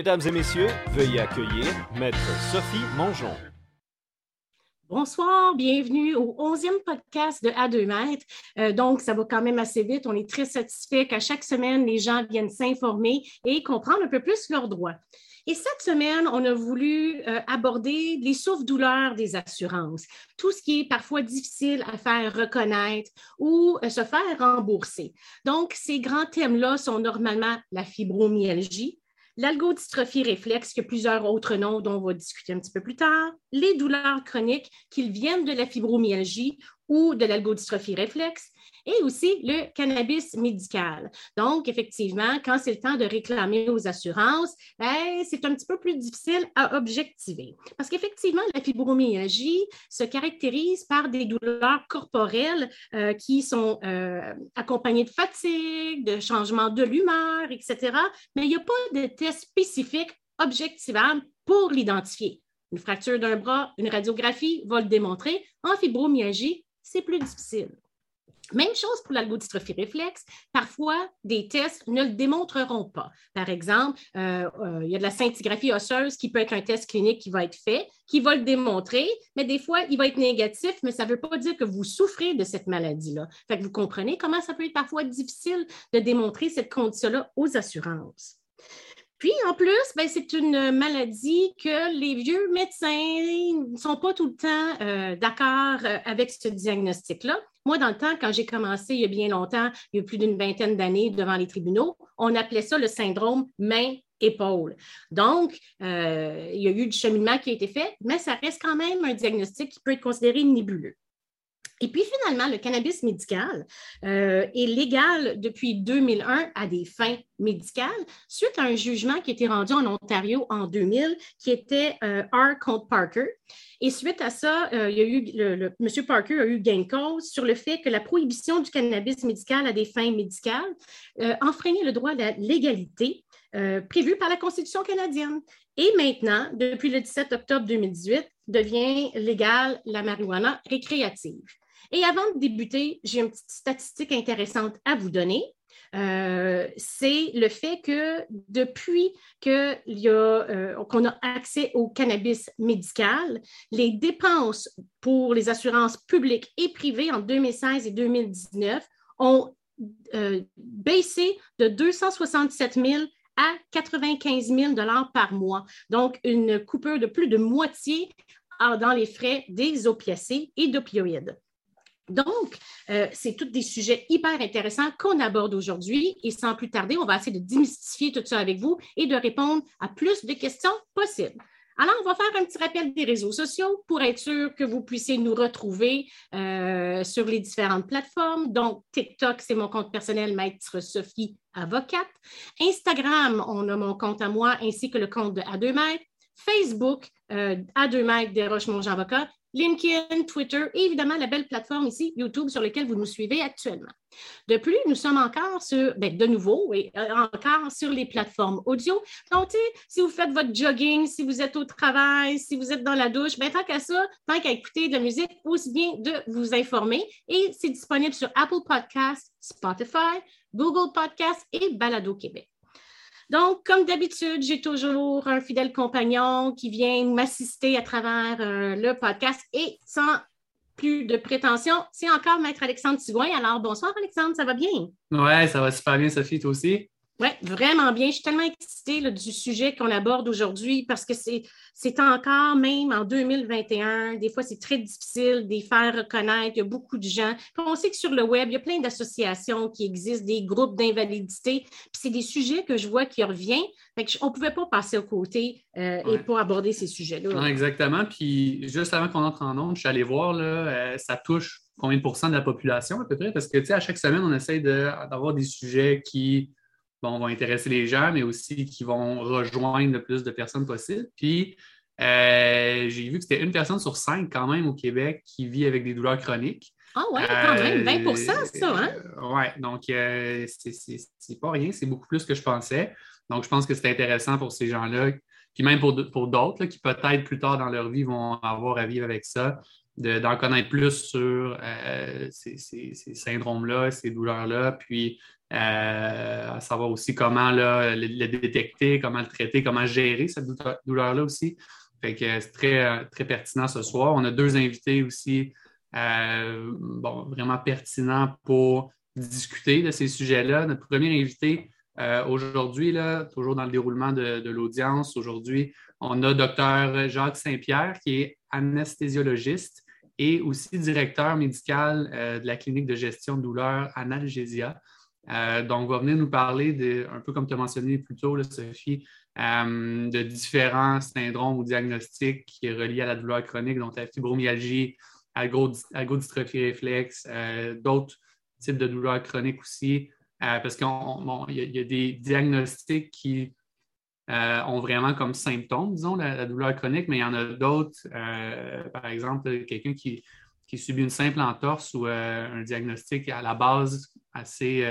Mesdames et messieurs, veuillez accueillir Maître Sophie Mongeon. Bonsoir, bienvenue au 11e podcast de À2 mètres. Euh, donc, ça va quand même assez vite. On est très satisfait qu'à chaque semaine, les gens viennent s'informer et comprendre un peu plus leurs droits. Et cette semaine, on a voulu euh, aborder les souffres-douleurs des assurances, tout ce qui est parfois difficile à faire reconnaître ou euh, se faire rembourser. Donc, ces grands thèmes-là sont normalement la fibromyalgie, l'algodystrophie réflexe, qui a plusieurs autres noms dont on va discuter un petit peu plus tard, les douleurs chroniques, qu'ils viennent de la fibromyalgie ou de l'algodystrophie réflexe, et aussi le cannabis médical. Donc, effectivement, quand c'est le temps de réclamer aux assurances, ben, c'est un petit peu plus difficile à objectiver. Parce qu'effectivement, la fibromyalgie se caractérise par des douleurs corporelles euh, qui sont euh, accompagnées de fatigue, de changement de l'humeur, etc. Mais il n'y a pas de test spécifique objectivable pour l'identifier. Une fracture d'un bras, une radiographie va le démontrer. En fibromyalgie, c'est plus difficile. Même chose pour l'algodystrophie réflexe. Parfois, des tests ne le démontreront pas. Par exemple, euh, euh, il y a de la scintigraphie osseuse qui peut être un test clinique qui va être fait, qui va le démontrer, mais des fois, il va être négatif, mais ça ne veut pas dire que vous souffrez de cette maladie-là. Fait que vous comprenez comment ça peut être parfois difficile de démontrer cette condition-là aux assurances. Puis, en plus, ben, c'est une maladie que les vieux médecins ne sont pas tout le temps euh, d'accord avec ce diagnostic-là. Moi, dans le temps, quand j'ai commencé il y a bien longtemps, il y a plus d'une vingtaine d'années devant les tribunaux, on appelait ça le syndrome main-épaule. Donc, euh, il y a eu du cheminement qui a été fait, mais ça reste quand même un diagnostic qui peut être considéré nébuleux. Et puis finalement, le cannabis médical euh, est légal depuis 2001 à des fins médicales suite à un jugement qui a été rendu en Ontario en 2000 qui était euh, R. contre Parker. Et suite à ça, euh, il y a eu le, M. Parker a eu gain de cause sur le fait que la prohibition du cannabis médical à des fins médicales enfreignait le droit à la légalité prévu par la Constitution canadienne. Et maintenant, depuis le 17 octobre 2018, devient légale la marijuana récréative. Et avant de débuter, j'ai une petite statistique intéressante à vous donner. Euh, c'est le fait que depuis euh, qu'on a, accès au cannabis médical, les dépenses pour les assurances publiques et privées en 2016 et 2019 ont euh, baissé de 267 000 à 95 000 par mois. Donc, une coupure de plus de moitié dans les frais des opiacés et d'opioïdes. Donc, euh, c'est tous des sujets hyper intéressants qu'on aborde aujourd'hui et sans plus tarder, on va essayer de démystifier tout ça avec vous et de répondre à plus de questions possibles. Alors, on va faire un petit rappel des réseaux sociaux pour être sûr que vous puissiez nous retrouver euh, sur les différentes plateformes. Donc, TikTok, c'est mon compte personnel, Maître Sophie Avocate. Instagram, on a mon compte à moi ainsi que le compte de A2 Mètres. Facebook, euh, A2 Mètres des Roches-Monge Avocat LinkedIn, Twitter et évidemment la belle plateforme ici, YouTube, sur laquelle vous nous suivez actuellement. De plus, nous sommes encore sur, ben, de nouveau, et euh, encore sur les plateformes audio. Donc, si vous faites votre jogging, si vous êtes au travail, si vous êtes dans la douche, ben, tant qu'à ça, tant qu'à écouter de la musique, aussi bien de vous informer. Et c'est disponible sur Apple Podcasts, Spotify, Google Podcasts et Balado Québec. Donc, comme d'habitude, j'ai toujours un fidèle compagnon qui vient m'assister à travers euh, le podcast et sans plus de prétention, c'est encore Maître Alexandre Tigouin. Alors, bonsoir Alexandre, ça va bien? Oui, ça va super bien, Sophie, toi aussi? Oui, vraiment bien. Je suis tellement excitée du sujet qu'on aborde aujourd'hui parce que c'est encore, même en 2021, des fois c'est très difficile de les faire reconnaître. Il y a beaucoup de gens. on sait que sur le web, il y a plein d'associations qui existent, des groupes d'invalidité. Puis c'est des sujets que je vois qui reviennent. on ne pouvait pas passer au côté euh, et pas aborder ces sujets-là. exactement. Puis juste avant qu'on entre en onde, je suis allé voir, là, euh, ça touche combien de pourcents de la population à peu près? Parce que, tu sais, à chaque semaine, on essaie d'avoir des sujets qui bon, vont intéresser les gens, mais aussi qui vont rejoindre le plus de personnes possible. Puis, euh, j'ai vu que c'était une personne sur cinq quand même au Québec qui vit avec des douleurs chroniques. Ah ouais, quand même, 20% ça, hein? Euh, oui, donc euh, c'est pas rien, c'est beaucoup plus que je pensais. Donc, je pense que c'est intéressant pour ces gens-là puis même pour, pour d'autres qui peut-être plus tard dans leur vie vont avoir à vivre avec ça, d'en connaître plus sur euh, ces, syndromes-là, ces douleurs-là, puis euh, savoir aussi comment le, détecter, comment le traiter, comment gérer cette douleur-là aussi. Fait que c'est très, très pertinent ce soir. On a deux invités aussi euh, bon, vraiment pertinents pour discuter de ces sujets-là. Notre premier invité aujourd'hui, toujours dans le déroulement de, de l'audience, aujourd'hui, on a Dr. Jacques Saint-Pierre qui est anesthésiologiste et aussi directeur médical euh, de la clinique de gestion de douleur Analgesia. Euh, donc, va venir nous parler, de, un peu comme tu as mentionné plus tôt, Sophie, euh, de différents syndromes ou diagnostics qui sont reliés à la douleur chronique, donc la fibromyalgie, algodystrophie réflexe, d'autres types de douleurs chroniques aussi, parce qu'il y, a des diagnostics qui euh, ont vraiment comme symptômes, disons, la, douleur chronique, mais il y en a d'autres, euh, par exemple, quelqu'un qui, subit une simple entorse ou euh, un diagnostic à la base assez,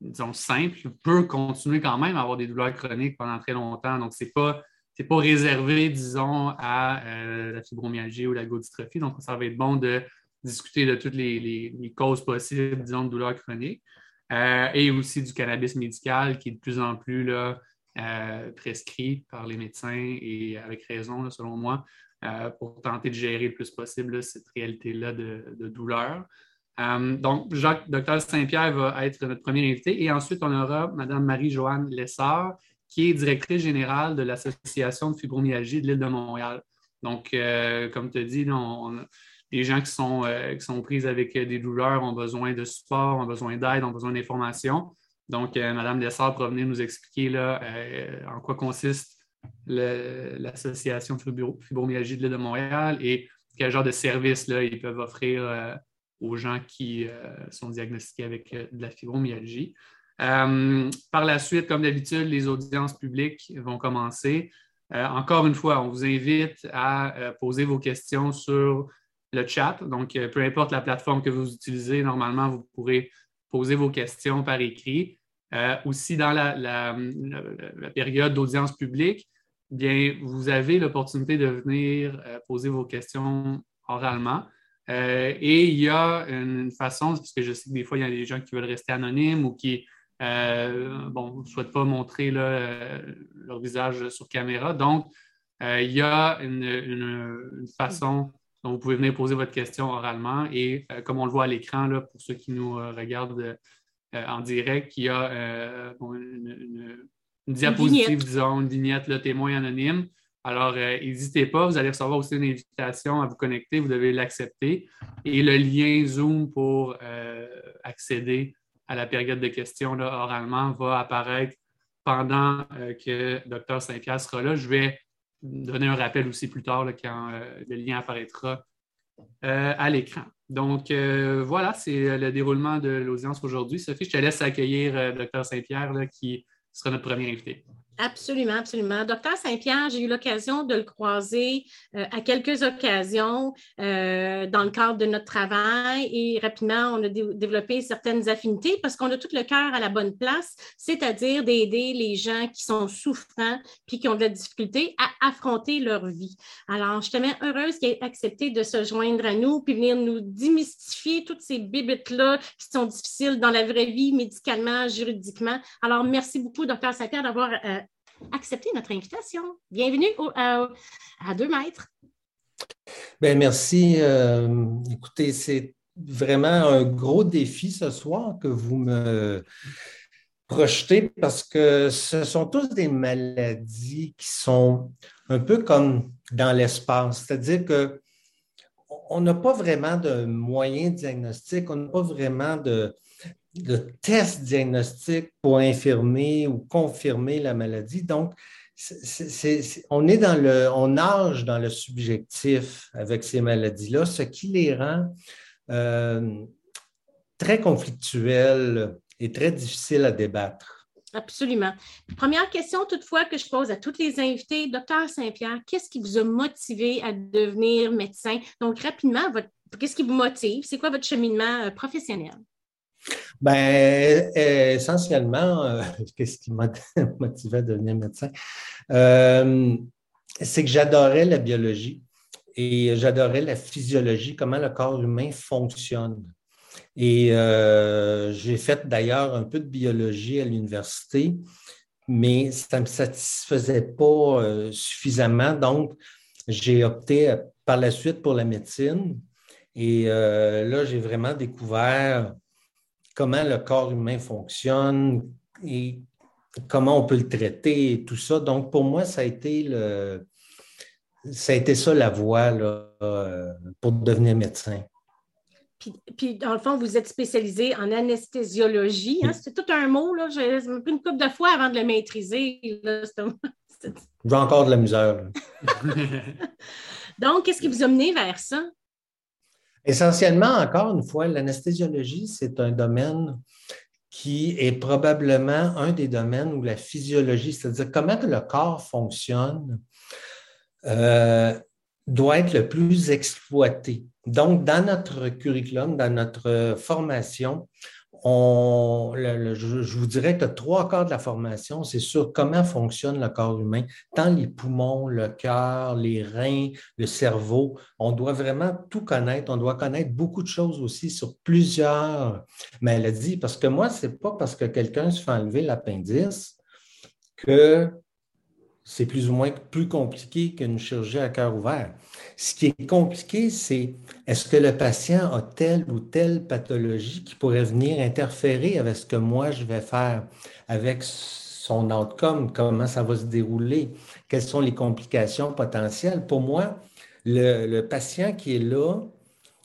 disons, simple, peut continuer quand même à avoir des douleurs chroniques pendant très longtemps. Donc, ce n'est pas, pas réservé, disons, à la fibromyalgie ou la godystrophie. Donc, ça va être bon de discuter de toutes les, causes possibles, disons, de douleurs chroniques. et aussi du cannabis médical qui est de plus en plus là, euh, prescrit par les médecins et avec raison, selon moi, euh, pour tenter de gérer le plus possible cette réalité-là de, douleur. Euh, donc, Jacques, docteur Saint-Pierre va être notre premier invité et ensuite on aura Mme Marie-Joanne Lessard, qui est directrice générale de l'Association de fibromyalgie de l'île de Montréal. Donc, comme tu as dit, les gens qui sont, qui sont pris avec des douleurs ont besoin de support, ont besoin d'aide, ont besoin d'informations. Donc, euh, Mme Dessart pourra venir nous expliquer là, euh, en quoi consiste l'Association de fibromyalgie de l'île de Montréal et quel genre de services ils peuvent offrir euh, aux gens qui sont diagnostiqués avec de la fibromyalgie. par la suite, comme d'habitude, les audiences publiques vont commencer. encore une fois, on vous invite à poser vos questions sur le chat. Donc, peu importe la plateforme que vous utilisez, normalement, vous pourrez poser vos questions par écrit. Euh, aussi, dans la, période d'audience publique, bien, vous avez l'opportunité de venir euh, poser vos questions oralement. Euh, et il y a une façon, parce que je sais que des fois, il y a des gens qui veulent rester anonymes ou qui bon, ne souhaitent pas montrer leur visage sur caméra. Donc, il y a une, façon dont vous pouvez venir poser votre question oralement. Et comme on le voit à l'écran, pour ceux qui nous regardent euh, en direct qui a euh, une, diapositive, disons, une vignette, le témoin anonyme. Alors, euh, n'hésitez pas, vous allez recevoir aussi une invitation à vous connecter, vous devez l'accepter. Et le lien Zoom pour accéder à la période de questions oralement va apparaître pendant que Dr Saint-Pierre sera là. Je vais donner un rappel aussi plus tard quand le lien apparaîtra à l'écran. Donc, euh, voilà, c'est le déroulement de l'audience aujourd'hui. Sophie, je te laisse accueillir euh, Dr Saint-Pierre, qui sera notre premier invité. Absolument, absolument. Docteur Saint-Pierre, j'ai eu l'occasion de le croiser euh, à quelques occasions euh, dans le cadre de notre travail et rapidement, on a développé certaines affinités parce qu'on a tout le cœur à la bonne place, c'est-à-dire d'aider les gens qui sont souffrants puis qui ont de la difficulté à affronter leur vie. Alors, je suis tellement heureuse qu'il ait accepté de se joindre à nous puis venir nous démystifier toutes ces bibites-là qui sont difficiles dans la vraie vie, médicalement, juridiquement. Alors, merci beaucoup, docteur Saint-Pierre, d'avoir euh, accepter notre invitation. Bienvenue à, deux mètres. Bien, merci. Euh, écoutez, c'est vraiment un gros défi ce soir que vous me projetez parce que ce sont tous des maladies qui sont un peu comme dans l'espace, c'est-à-dire que on n'a pas vraiment de moyens diagnostiques, on n'a pas vraiment de, de tests diagnostiques pour infirmer ou confirmer la maladie. Donc, on est dans le, on nage dans le subjectif avec ces maladies-là, ce qui les rend euh, très conflictuelles et très difficiles à débattre. Absolument. Première question toutefois que je pose à tous les invités, docteur Saint-Pierre, qu'est-ce qui vous a motivé à devenir médecin? Donc, rapidement, qu'est-ce qui vous motive? C'est quoi votre cheminement euh, professionnel? Ben, essentiellement, qu'est-ce qui m'a motivé à devenir médecin? c'est que j'adorais la biologie et j'adorais la physiologie, comment le corps humain fonctionne. Et euh, j'ai fait d'ailleurs un peu de biologie à l'université, mais ça ne me satisfaisait pas euh, suffisamment. Donc, j'ai opté par la suite pour la médecine. Et euh, là, j'ai vraiment découvert comment le corps humain fonctionne et comment on peut le traiter et tout ça. Donc, pour moi, ça a été le, ça a été ça la voie pour devenir médecin. Puis, dans le fond, vous êtes spécialisé en anesthésiologie. Hein? C'est tout un mot. Là. J'ai pris une couple de fois avant de le maîtriser. J'ai encore de la misère. Donc, qu'est-ce qui vous a mené vers ça? Essentiellement, encore une fois, l'anesthésiologie, c'est un domaine qui est probablement un des domaines où la physiologie, c'est-à-dire comment le corps fonctionne, euh, doit être le plus exploité. Donc, dans notre curriculum, dans notre formation, on, je, vous dirais que trois quarts de la formation, c'est sur comment fonctionne le corps humain, tant les poumons, le cœur, les reins, le cerveau. On doit vraiment tout connaître. On doit connaître beaucoup de choses aussi sur plusieurs maladies. Parce que moi, ce n'est pas parce que quelqu'un se fait enlever l'appendice que c'est plus ou moins plus compliqué qu'une chirurgie à cœur ouvert. Ce qui est compliqué, c'est est-ce que le patient a telle ou telle pathologie qui pourrait venir interférer avec ce que moi je vais faire, avec son outcome, comment ça va se dérouler, quelles sont les complications potentielles? Pour moi, le, patient qui est là,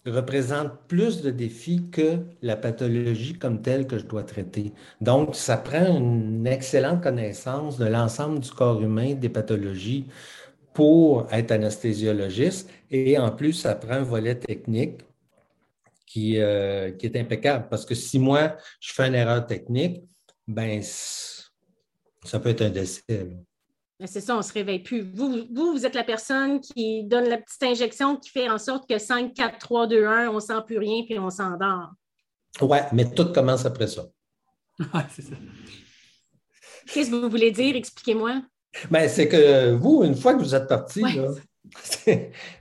représente plus de défis que la pathologie comme telle que je dois traiter. Donc, ça prend une excellente connaissance de l'ensemble du corps humain, des pathologies, pour être anesthésiologiste. Et en plus, ça prend un volet technique qui, euh, qui est impeccable. Parce que si moi, je fais une erreur technique, ben ça peut être un décès. C'est ça, on ne se réveille plus. Vous, vous, vous êtes la personne qui donne la petite injection qui fait en sorte que 5, 4, 3, 2, 1, on ne sent plus rien puis on s'endort. Oui, mais tout commence après ça. Oui, c'est ça. Qu'est-ce que vous voulez dire? Expliquez-moi. Ben, c'est que vous, une fois que vous êtes parti,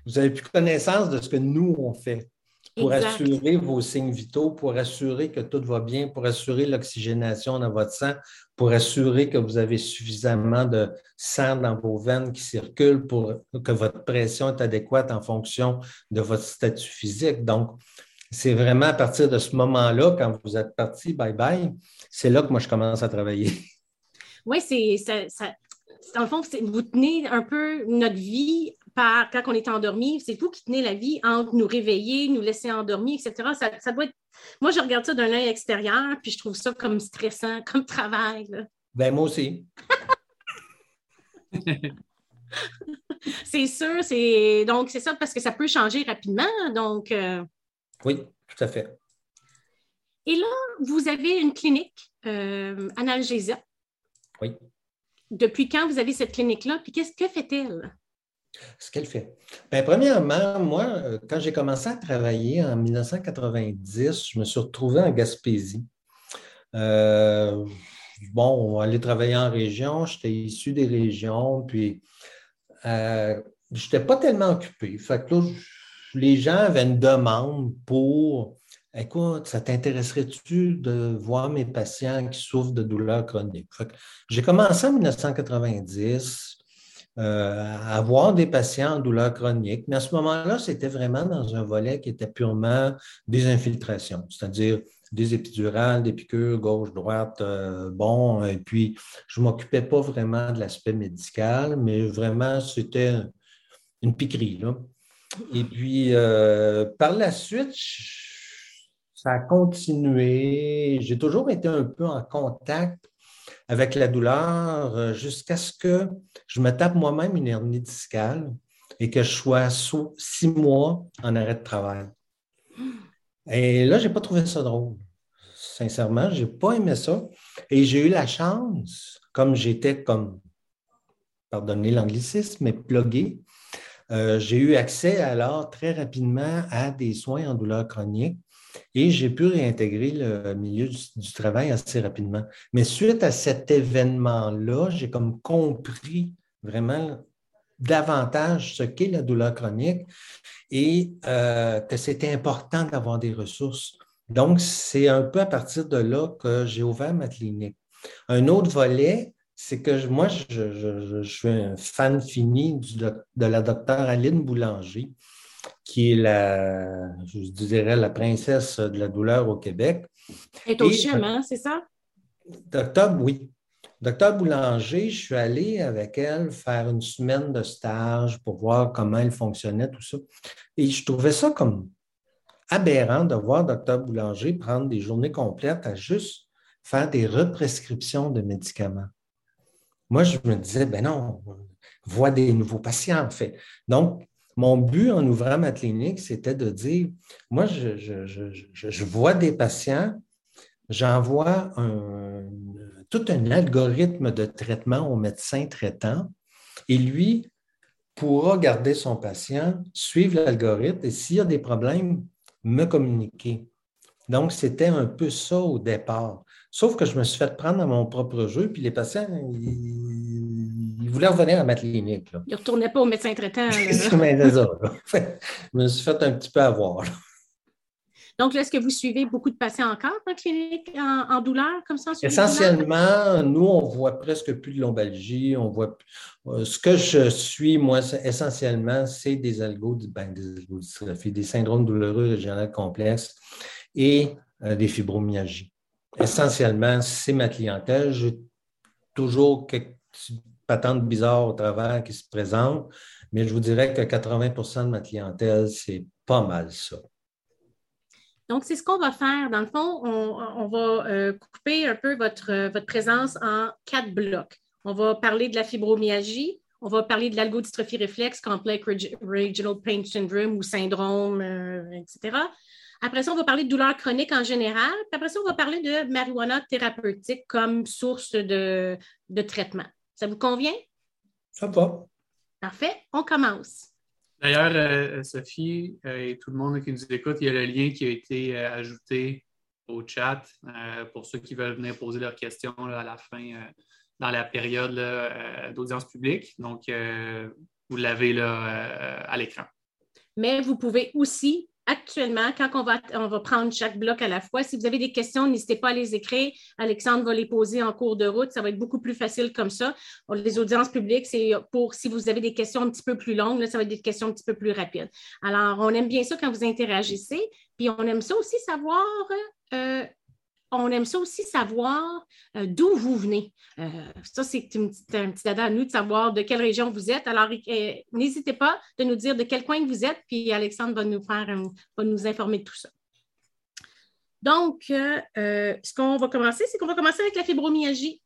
vous avez plus connaissance de ce que nous, on fait pour assurer vos signes vitaux, pour assurer que tout va bien, pour assurer l'oxygénation dans votre sang, pour assurer que vous avez suffisamment de sang dans vos veines qui circulent pour que votre pression est adéquate en fonction de votre statut physique. Donc, c'est vraiment à partir de ce moment-là, quand vous êtes parti, bye bye, c'est là que moi je commence à travailler. Oui, c'est ça, dans le fond, vous tenez un peu notre vie par, quand on est endormi, c'est vous qui tenez la vie entre nous réveiller, nous laisser endormir, etc. Ça, doit être... Moi, je regarde ça d'un œil extérieur, puis je trouve ça comme stressant, comme travail. Ben, moi aussi. c'est sûr, c'est donc c'est ça parce que ça peut changer rapidement. Donc euh, oui, tout à fait. Et là, vous avez une clinique euh, analgésia. Oui. Depuis quand vous avez cette clinique-là? Puis qu'est-ce que fait-elle? Ce qu'elle fait. Bien, premièrement, moi, euh, quand j'ai commencé à travailler en 1990, je me suis retrouvé en Gaspésie. Euh, bon, on allait travailler en région, j'étais issu des régions, puis euh, je n'étais pas tellement occupé. Fait que là, les gens avaient une demande pour Écoute, ça t'intéresserait-tu de voir mes patients qui souffrent de douleurs chroniques? J'ai commencé en 1990 euh, à voir des patients en douleurs chroniques, mais à ce moment-là, c'était vraiment dans un volet qui était purement des infiltrations, c'est-à-dire des épidurales, des piqûres gauche-droite, euh, bon, et puis je ne m'occupais pas vraiment de l'aspect médical, mais vraiment, c'était une piquerie. Et puis, euh, par la suite, ça a continué. J'ai toujours été un peu en contact avec la douleur euh, jusqu'à ce que je me tape moi-même une hernie discale et que je sois six mois en arrêt de travail. Et là, je n'ai pas trouvé ça drôle. Sincèrement, je n'ai pas aimé ça. Et j'ai eu la chance, comme j'étais comme, pardonnez l'anglicisme, mais plugué, euh, j'ai eu accès alors très rapidement à des soins en douleur chronique et j'ai pu réintégrer le milieu du, travail assez rapidement. Mais suite à cet événement-là, j'ai comme compris vraiment davantage ce qu'est la douleur chronique et euh, que c'était important d'avoir des ressources. Donc, c'est un peu à partir de là que j'ai ouvert ma clinique. Un autre volet, c'est que moi, je, suis un fan fini de la docteure Aline Boulanger, qui est la, je dirais, la princesse de la douleur au Québec. Elle est au CHUM, hein, c'est ça? Docteur, oui. Docteur Boulanger, je suis allé avec elle faire une semaine de stage pour voir comment elle fonctionnait, tout ça. Et je trouvais ça comme aberrant de voir Docteur Boulanger prendre des journées complètes à juste faire des represcriptions de médicaments. Moi, je me disais, ben non, voit des nouveaux patients, en fait. Donc, mon but en ouvrant ma clinique, c'était de dire, moi, je, vois des patients, j'envoie tout un algorithme de traitement au médecin traitant et lui pourra garder son patient, suivre l'algorithme et s'il y a des problèmes, me communiquer. Donc, c'était un peu ça au départ. Sauf que je me suis fait prendre à mon propre jeu, puis les patients, ils, voulaient revenir à ma clinique. Ils ne retournaient pas au médecin traitant. je me suis fait un petit peu avoir. Donc, est-ce que vous suivez beaucoup de patients encore en clinique en, douleur, comme ça? Essentiellement, nous, on ne voit presque plus de lombalgie. On voit, euh, ce que je suis, moi, essentiellement, c'est des algos, ben, des, des syndromes douloureux régionaux complexes et euh, des fibromyalgies essentiellement, c'est ma clientèle. J'ai toujours quelques patentes bizarres au travers qui se présentent, mais je vous dirais que 80% de ma clientèle, c'est pas mal ça. Donc, c'est ce qu'on va faire. Dans le fond, on, va euh, couper un peu votre, votre présence en quatre blocs. On va parler de la fibromyalgie, on va parler de l'algodystrophie réflexe, complex regional pain syndrome ou syndrome, euh, etc. Après ça, on va parler de douleurs chroniques en général. Puis après ça, on va parler de marijuana thérapeutique comme source de, traitement. Ça vous convient? Ça va. Parfait. On commence. D'ailleurs, euh, Sophie euh, et tout le monde qui nous écoute, il y a le lien qui a été euh, ajouté au chat pour ceux qui veulent venir poser leurs questions à la fin, dans la période d'audience publique. Donc, vous l'avez là à l'écran. Mais vous pouvez aussi actuellement, quand on va, prendre chaque bloc à la fois, si vous avez des questions, n'hésitez pas à les écrire. Alexandre va les poser en cours de route. Ça va être beaucoup plus facile comme ça. Les audiences publiques, c'est pour si vous avez des questions un petit peu plus longues, ça va être des questions un petit peu plus rapides. Alors, on aime bien ça quand vous interagissez. Puis, on aime ça aussi savoir euh, on aime ça aussi savoir euh, d'où vous venez. Euh, ça, c'est un petit dada à nous de savoir de quelle région vous êtes. Alors, euh, n'hésitez pas de nous dire de quel coin vous êtes, puis Alexandre va nous faire, va nous informer de tout ça. Donc, ce qu'on va commencer, c'est qu'on va commencer avec la fibromyalgie.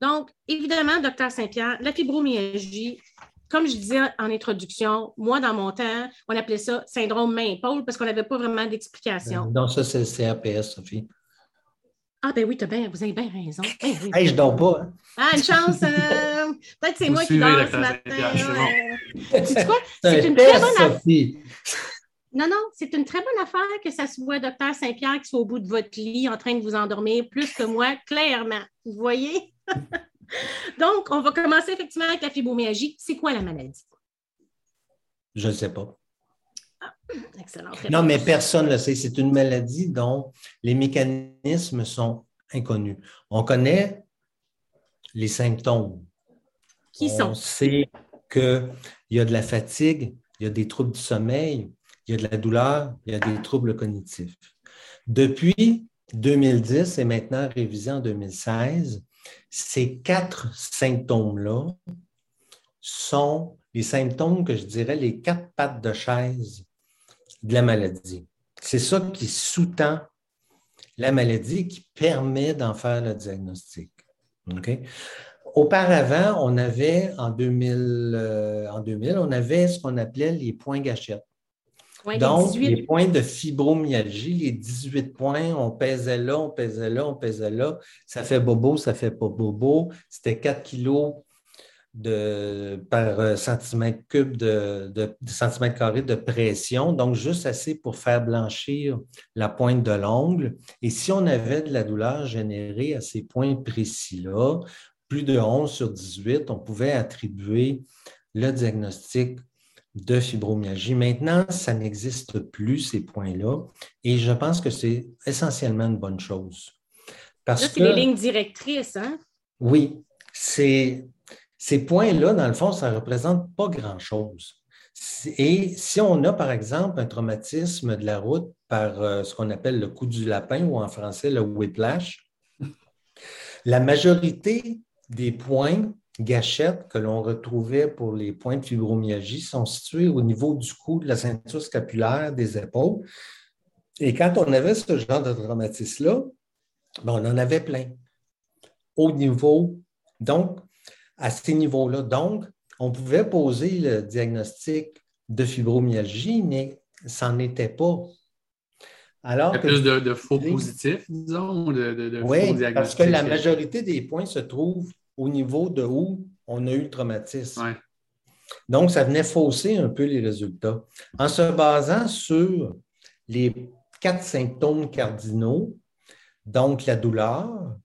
Donc, évidemment, docteur Saint-Pierre, la fibromyalgie, comme je disais en introduction, moi, dans mon temps, on appelait ça syndrome main-épaule parce qu'on n'avait pas vraiment d'explication. Non, ça, c'est le CRPS, Sophie. Ah, ben oui, as bien, vous avez bien raison. Ben oui, hey, je dors pas. Hein. Ah, une chance. Euh, peut-être que c'est moi qui dors ce matin. Tu quoi? C'est une très bonne affaire. Non, non, c'est une très bonne affaire que ça soit docteur Saint-Pierre qui soit au bout de votre lit en train de vous endormir plus que moi, clairement. Vous voyez? Donc, on va commencer effectivement avec la fibromyalgie. C'est quoi la maladie? Je ne sais pas. Excellent. Non, mais personne ne le sait. C'est une maladie dont les mécanismes sont inconnus. On connaît les symptômes. Qui sont? On sait qu'il y a de la fatigue, il y a des troubles du sommeil, il y a de la douleur, il y a des troubles cognitifs. Depuis 2010 et maintenant révisé en 2016, ces quatre symptômes-là sont les symptômes que je dirais les quatre pattes de chaise de la maladie. C'est ça qui sous-tend la maladie qui permet d'en faire le diagnostic. Auparavant, on avait en 2000, euh, en 2000, on avait ce qu'on appelait les points gâchettes. Donc, les, points de fibromyalgie, les 18 points, on pesait là, on pesait là, on pesait là. Ça fait bobo, ça fait pas bobo. C'était 4 kilos de, par centimètre cube de, de, centimètre carré de pression, donc juste assez pour faire blanchir la pointe de l'ongle. Et si on avait de la douleur générée à ces points précis-là, plus de 11 sur 18, on pouvait attribuer le diagnostic de fibromyalgie. Maintenant, ça n'existe plus, ces points-là, et je pense que c'est essentiellement une bonne chose. Parce c'est les lignes directrices, hein? Oui, c'est, ces points-là, dans le fond, ça ne représente pas grand-chose. Et si on a, par exemple, un traumatisme de la route par euh, ce qu'on appelle le coup du lapin ou en français le whiplash, la majorité des points gâchettes que l'on retrouvait pour les points de fibromyalgie sont situés au niveau du cou, de la ceinture scapulaire, des épaules. Et quand on avait ce genre de traumatisme-là, ben, on en avait plein. Au niveau, donc, à ces niveaux-là. Donc, on pouvait poser le diagnostic de fibromyalgie, mais ça n'en était pas. Alors Il y a plus de, faux positifs, disons, de, de, de oui, parce que la majorité des points se trouvent au niveau de où on a eu le traumatisme. Donc, ça venait fausser un peu les résultats. En se basant sur les quatre symptômes cardinaux, donc la douleur,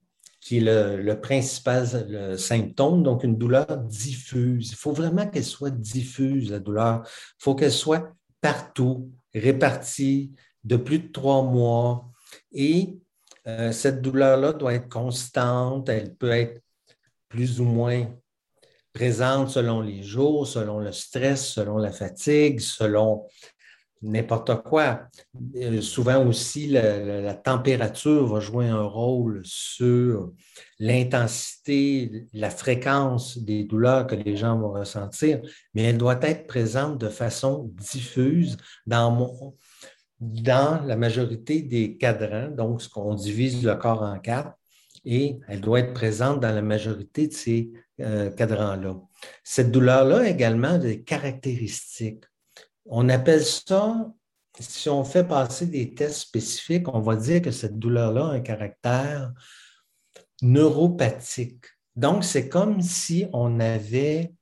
qui est le, principal symptôme, donc une douleur diffuse. Il faut vraiment qu'elle soit diffuse, la douleur. Il faut qu'elle soit partout, répartie de plus de trois mois. Et euh, cette douleur-là doit être constante, elle peut être plus ou moins présente selon les jours, selon le stress, selon la fatigue, selon n'importe quoi. Euh, souvent aussi, la, température va jouer un rôle sur l'intensité, la fréquence des douleurs que les gens vont ressentir, mais elle doit être présente de façon diffuse dans, la majorité des cadrans, donc ce qu'on divise le corps en quatre, et elle doit être présente dans la majorité de ces euh, cadrans-là. Cette douleur-là a également des caractéristiques. On appelle ça, si on fait passer des tests spécifiques, on va dire que cette douleur-là a un caractère neuropathique. Donc, c'est comme si on avait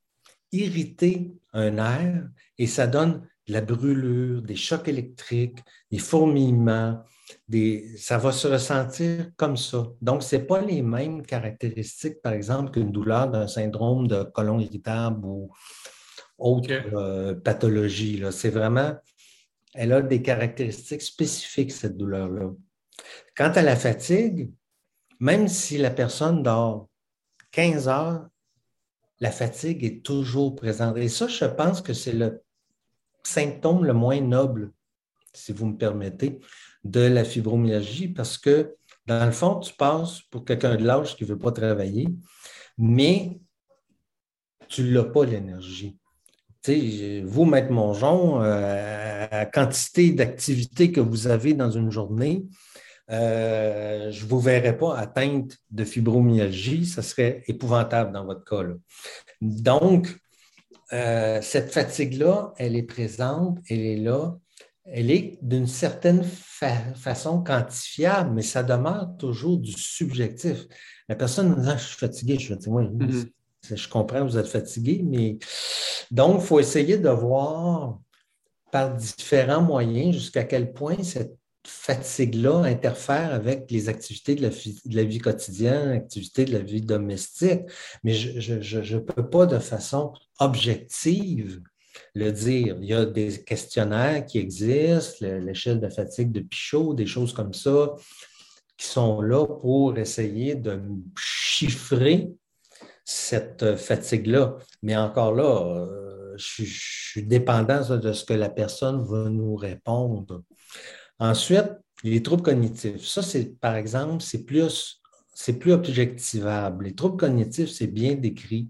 irrité un nerf et ça donne de la brûlure, des chocs électriques, des fourmillements, ça va se ressentir comme ça. Donc, ce n'est pas les mêmes caractéristiques, par exemple, qu'une douleur d'un syndrome de colon irritable ou autre euh, pathologie. C'est vraiment, elle a des caractéristiques spécifiques, cette douleur-là. Quant à la fatigue, même si la personne dort 15 heures, la fatigue est toujours présente. Et ça, je pense que c'est le symptôme le moins noble, si vous me permettez de la fibromyalgie parce que, dans le fond, tu passes pour quelqu'un de l'âge qui ne veut pas travailler, mais tu n'as pas l'énergie. Vous, Maître Mongeon, euh, la quantité d'activité que vous avez dans une journée, euh, je ne vous verrais pas atteinte de fibromyalgie, ça serait épouvantable dans votre cas. Donc, euh, cette fatigue-là, elle est présente, elle est là, elle est d'une certaine façon quantifiable, mais ça demeure toujours du subjectif. La personne ah, Je suis fatigué, je suis fatigué. Je comprends, vous êtes fatigué, mais donc, il faut essayer de voir par différents moyens jusqu'à quel point cette fatigue-là interfère avec les activités de la, vie quotidienne, l'activité de la vie domestique. Mais je ne peux pas de façon objective le dire. Il y a des questionnaires qui existent, l'échelle de fatigue de Pichot, des choses comme ça, qui sont là pour essayer de chiffrer cette fatigue-là. Mais encore là, euh, je, suis dépendant de ce que la personne va nous répondre. Ensuite, les troubles cognitifs. Ça, c'est, par exemple, c'est plus c'est plus objectivable. Les troubles cognitifs, c'est bien décrit.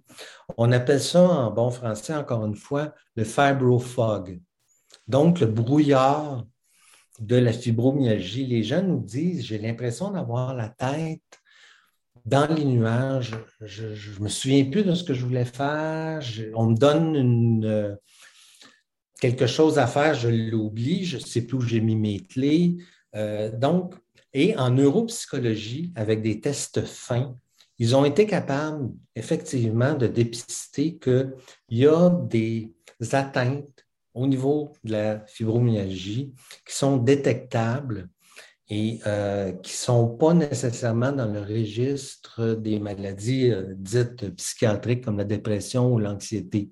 On appelle ça en bon français, encore une fois, le fibrofog. Donc, le brouillard de la fibromyalgie. Les gens nous disent, j'ai l'impression d'avoir la tête dans les nuages. Je ne me souviens plus de ce que je voulais faire. on me donne une, quelque chose à faire, je l'oublie, je ne sais plus où j'ai mis mes clés. Euh, donc, et en neuropsychologie, avec des tests fins, ils ont été capables, effectivement, de dépister qu'il y a des atteintes au niveau de la fibromyalgie qui sont détectables et euh, qui ne sont pas nécessairement dans le registre des maladies euh, dites psychiatriques comme la dépression ou l'anxiété.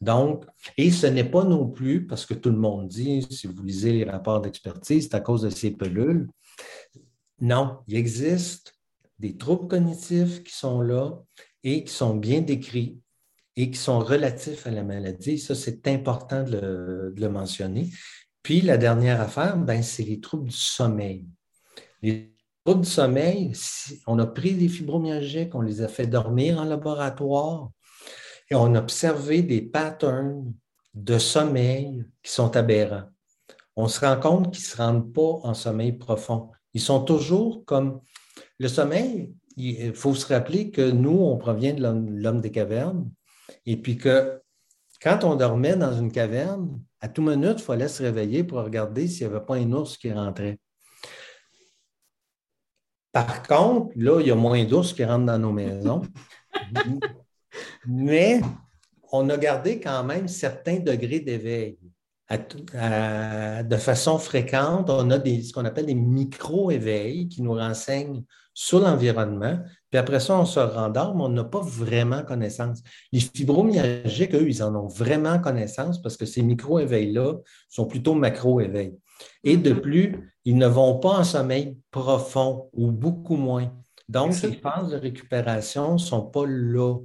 Donc, et ce n'est pas non plus, parce que tout le monde dit, si vous lisez les rapports d'expertise, c'est à cause de ces pelules. Non, il existe des troubles cognitifs qui sont là et qui sont bien décrits et qui sont relatifs à la maladie. Ça, c'est important de le, mentionner. Puis, la dernière affaire, ben, c'est les troubles du sommeil. Les troubles du sommeil, on a pris des fibromyalgiques, on les a fait dormir en laboratoire et on a observé des patterns de sommeil qui sont aberrants. On se rend compte qu'ils ne se rendent pas en sommeil profond. Ils sont toujours comme le sommeil. Il faut se rappeler que nous, on provient de l'homme des cavernes et puis que quand on dormait dans une caverne, à tout minute, il fallait se réveiller pour regarder s'il n'y avait pas un ours qui rentrait. Par contre, là, il y a moins d'ours qui rentrent dans nos maisons. Mais on a gardé quand même certains degrés d'éveil. de façon fréquente, on a ce qu'on appelle des micro-éveils qui nous renseignent sur l'environnement. Puis après ça, on se rendorme, on n'a pas vraiment connaissance. Les fibromyalgiques, eux, ils en ont vraiment connaissance parce que ces micro-éveils-là sont plutôt macro-éveils. Et de mm-hmm. plus, ils ne vont pas en sommeil profond ou beaucoup moins. Donc, les phases de récupération ne sont pas là.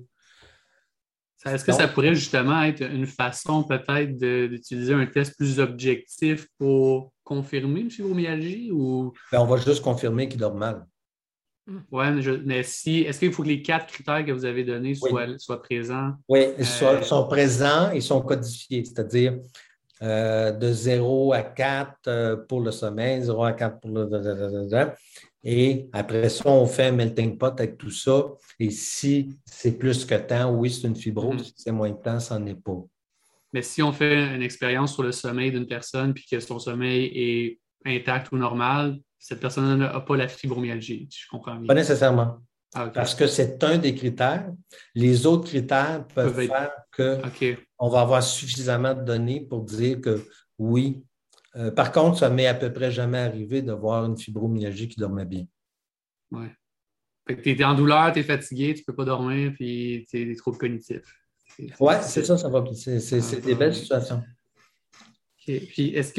Est-ce que ça pourrait justement être une façon peut-être d'utiliser un test plus objectif pour confirmer une fibromyalgie ou? Ben, on va juste confirmer qu'il dort mal. Oui, mais si, est-ce qu'il faut que les quatre critères que vous avez donnés soient, présents? Oui, ils euh, sont, présents et sont codifiés, c'est-à-dire euh, de 0 à 4 euh, pour le sommeil, 0 à 4 pour le... Et après ça, on fait un melting pot avec tout ça. Et si c'est plus que temps, oui, c'est une fibrose. Mm-hmm. Si c'est moins de temps, ça n'en est pas. Mais si on fait une expérience sur le sommeil d'une personne puis que son sommeil est intact ou normal, cette personne n'a pas la fibromyalgie, je comprends bien. Pas nécessairement. Ah, Parce que c'est un des critères. Les autres critères peuvent, faire qu'on va avoir suffisamment de données pour dire que oui. Euh, par contre, ça m'est à peu près jamais arrivé de voir une fibromyalgie qui dormait bien. Oui. Fait que tu es en douleur, tu es fatigué, tu ne peux pas dormir, puis tu as des troubles cognitifs. Oui, c'est ça, ça va. C'est ah, des belles situations. Puis est-ce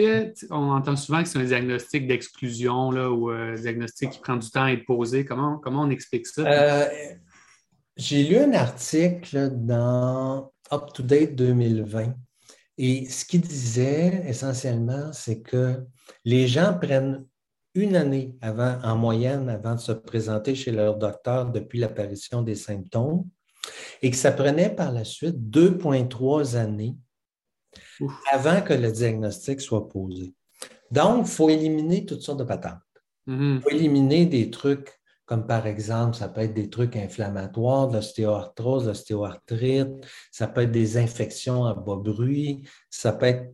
qu'on entend souvent que c'est un diagnostic d'exclusion ou un euh, diagnostic qui prend du temps à être posé? Comment, comment on explique ça? Euh, j'ai lu un article dans Up to Date 2020 et ce qu'il disait essentiellement, c'est que les gens prennent une année en moyenne, avant de se présenter chez leur docteur depuis l'apparition des symptômes et que ça prenait par la suite 2,3 années avant que le diagnostic soit posé. Donc, il faut éliminer toutes sortes de patentes. Il mm-hmm. faut éliminer des trucs comme par exemple, ça peut être des trucs inflammatoires, l'ostéoarthrose, l'ostéoarthrite, ça peut être des infections à bas bruit, ça peut être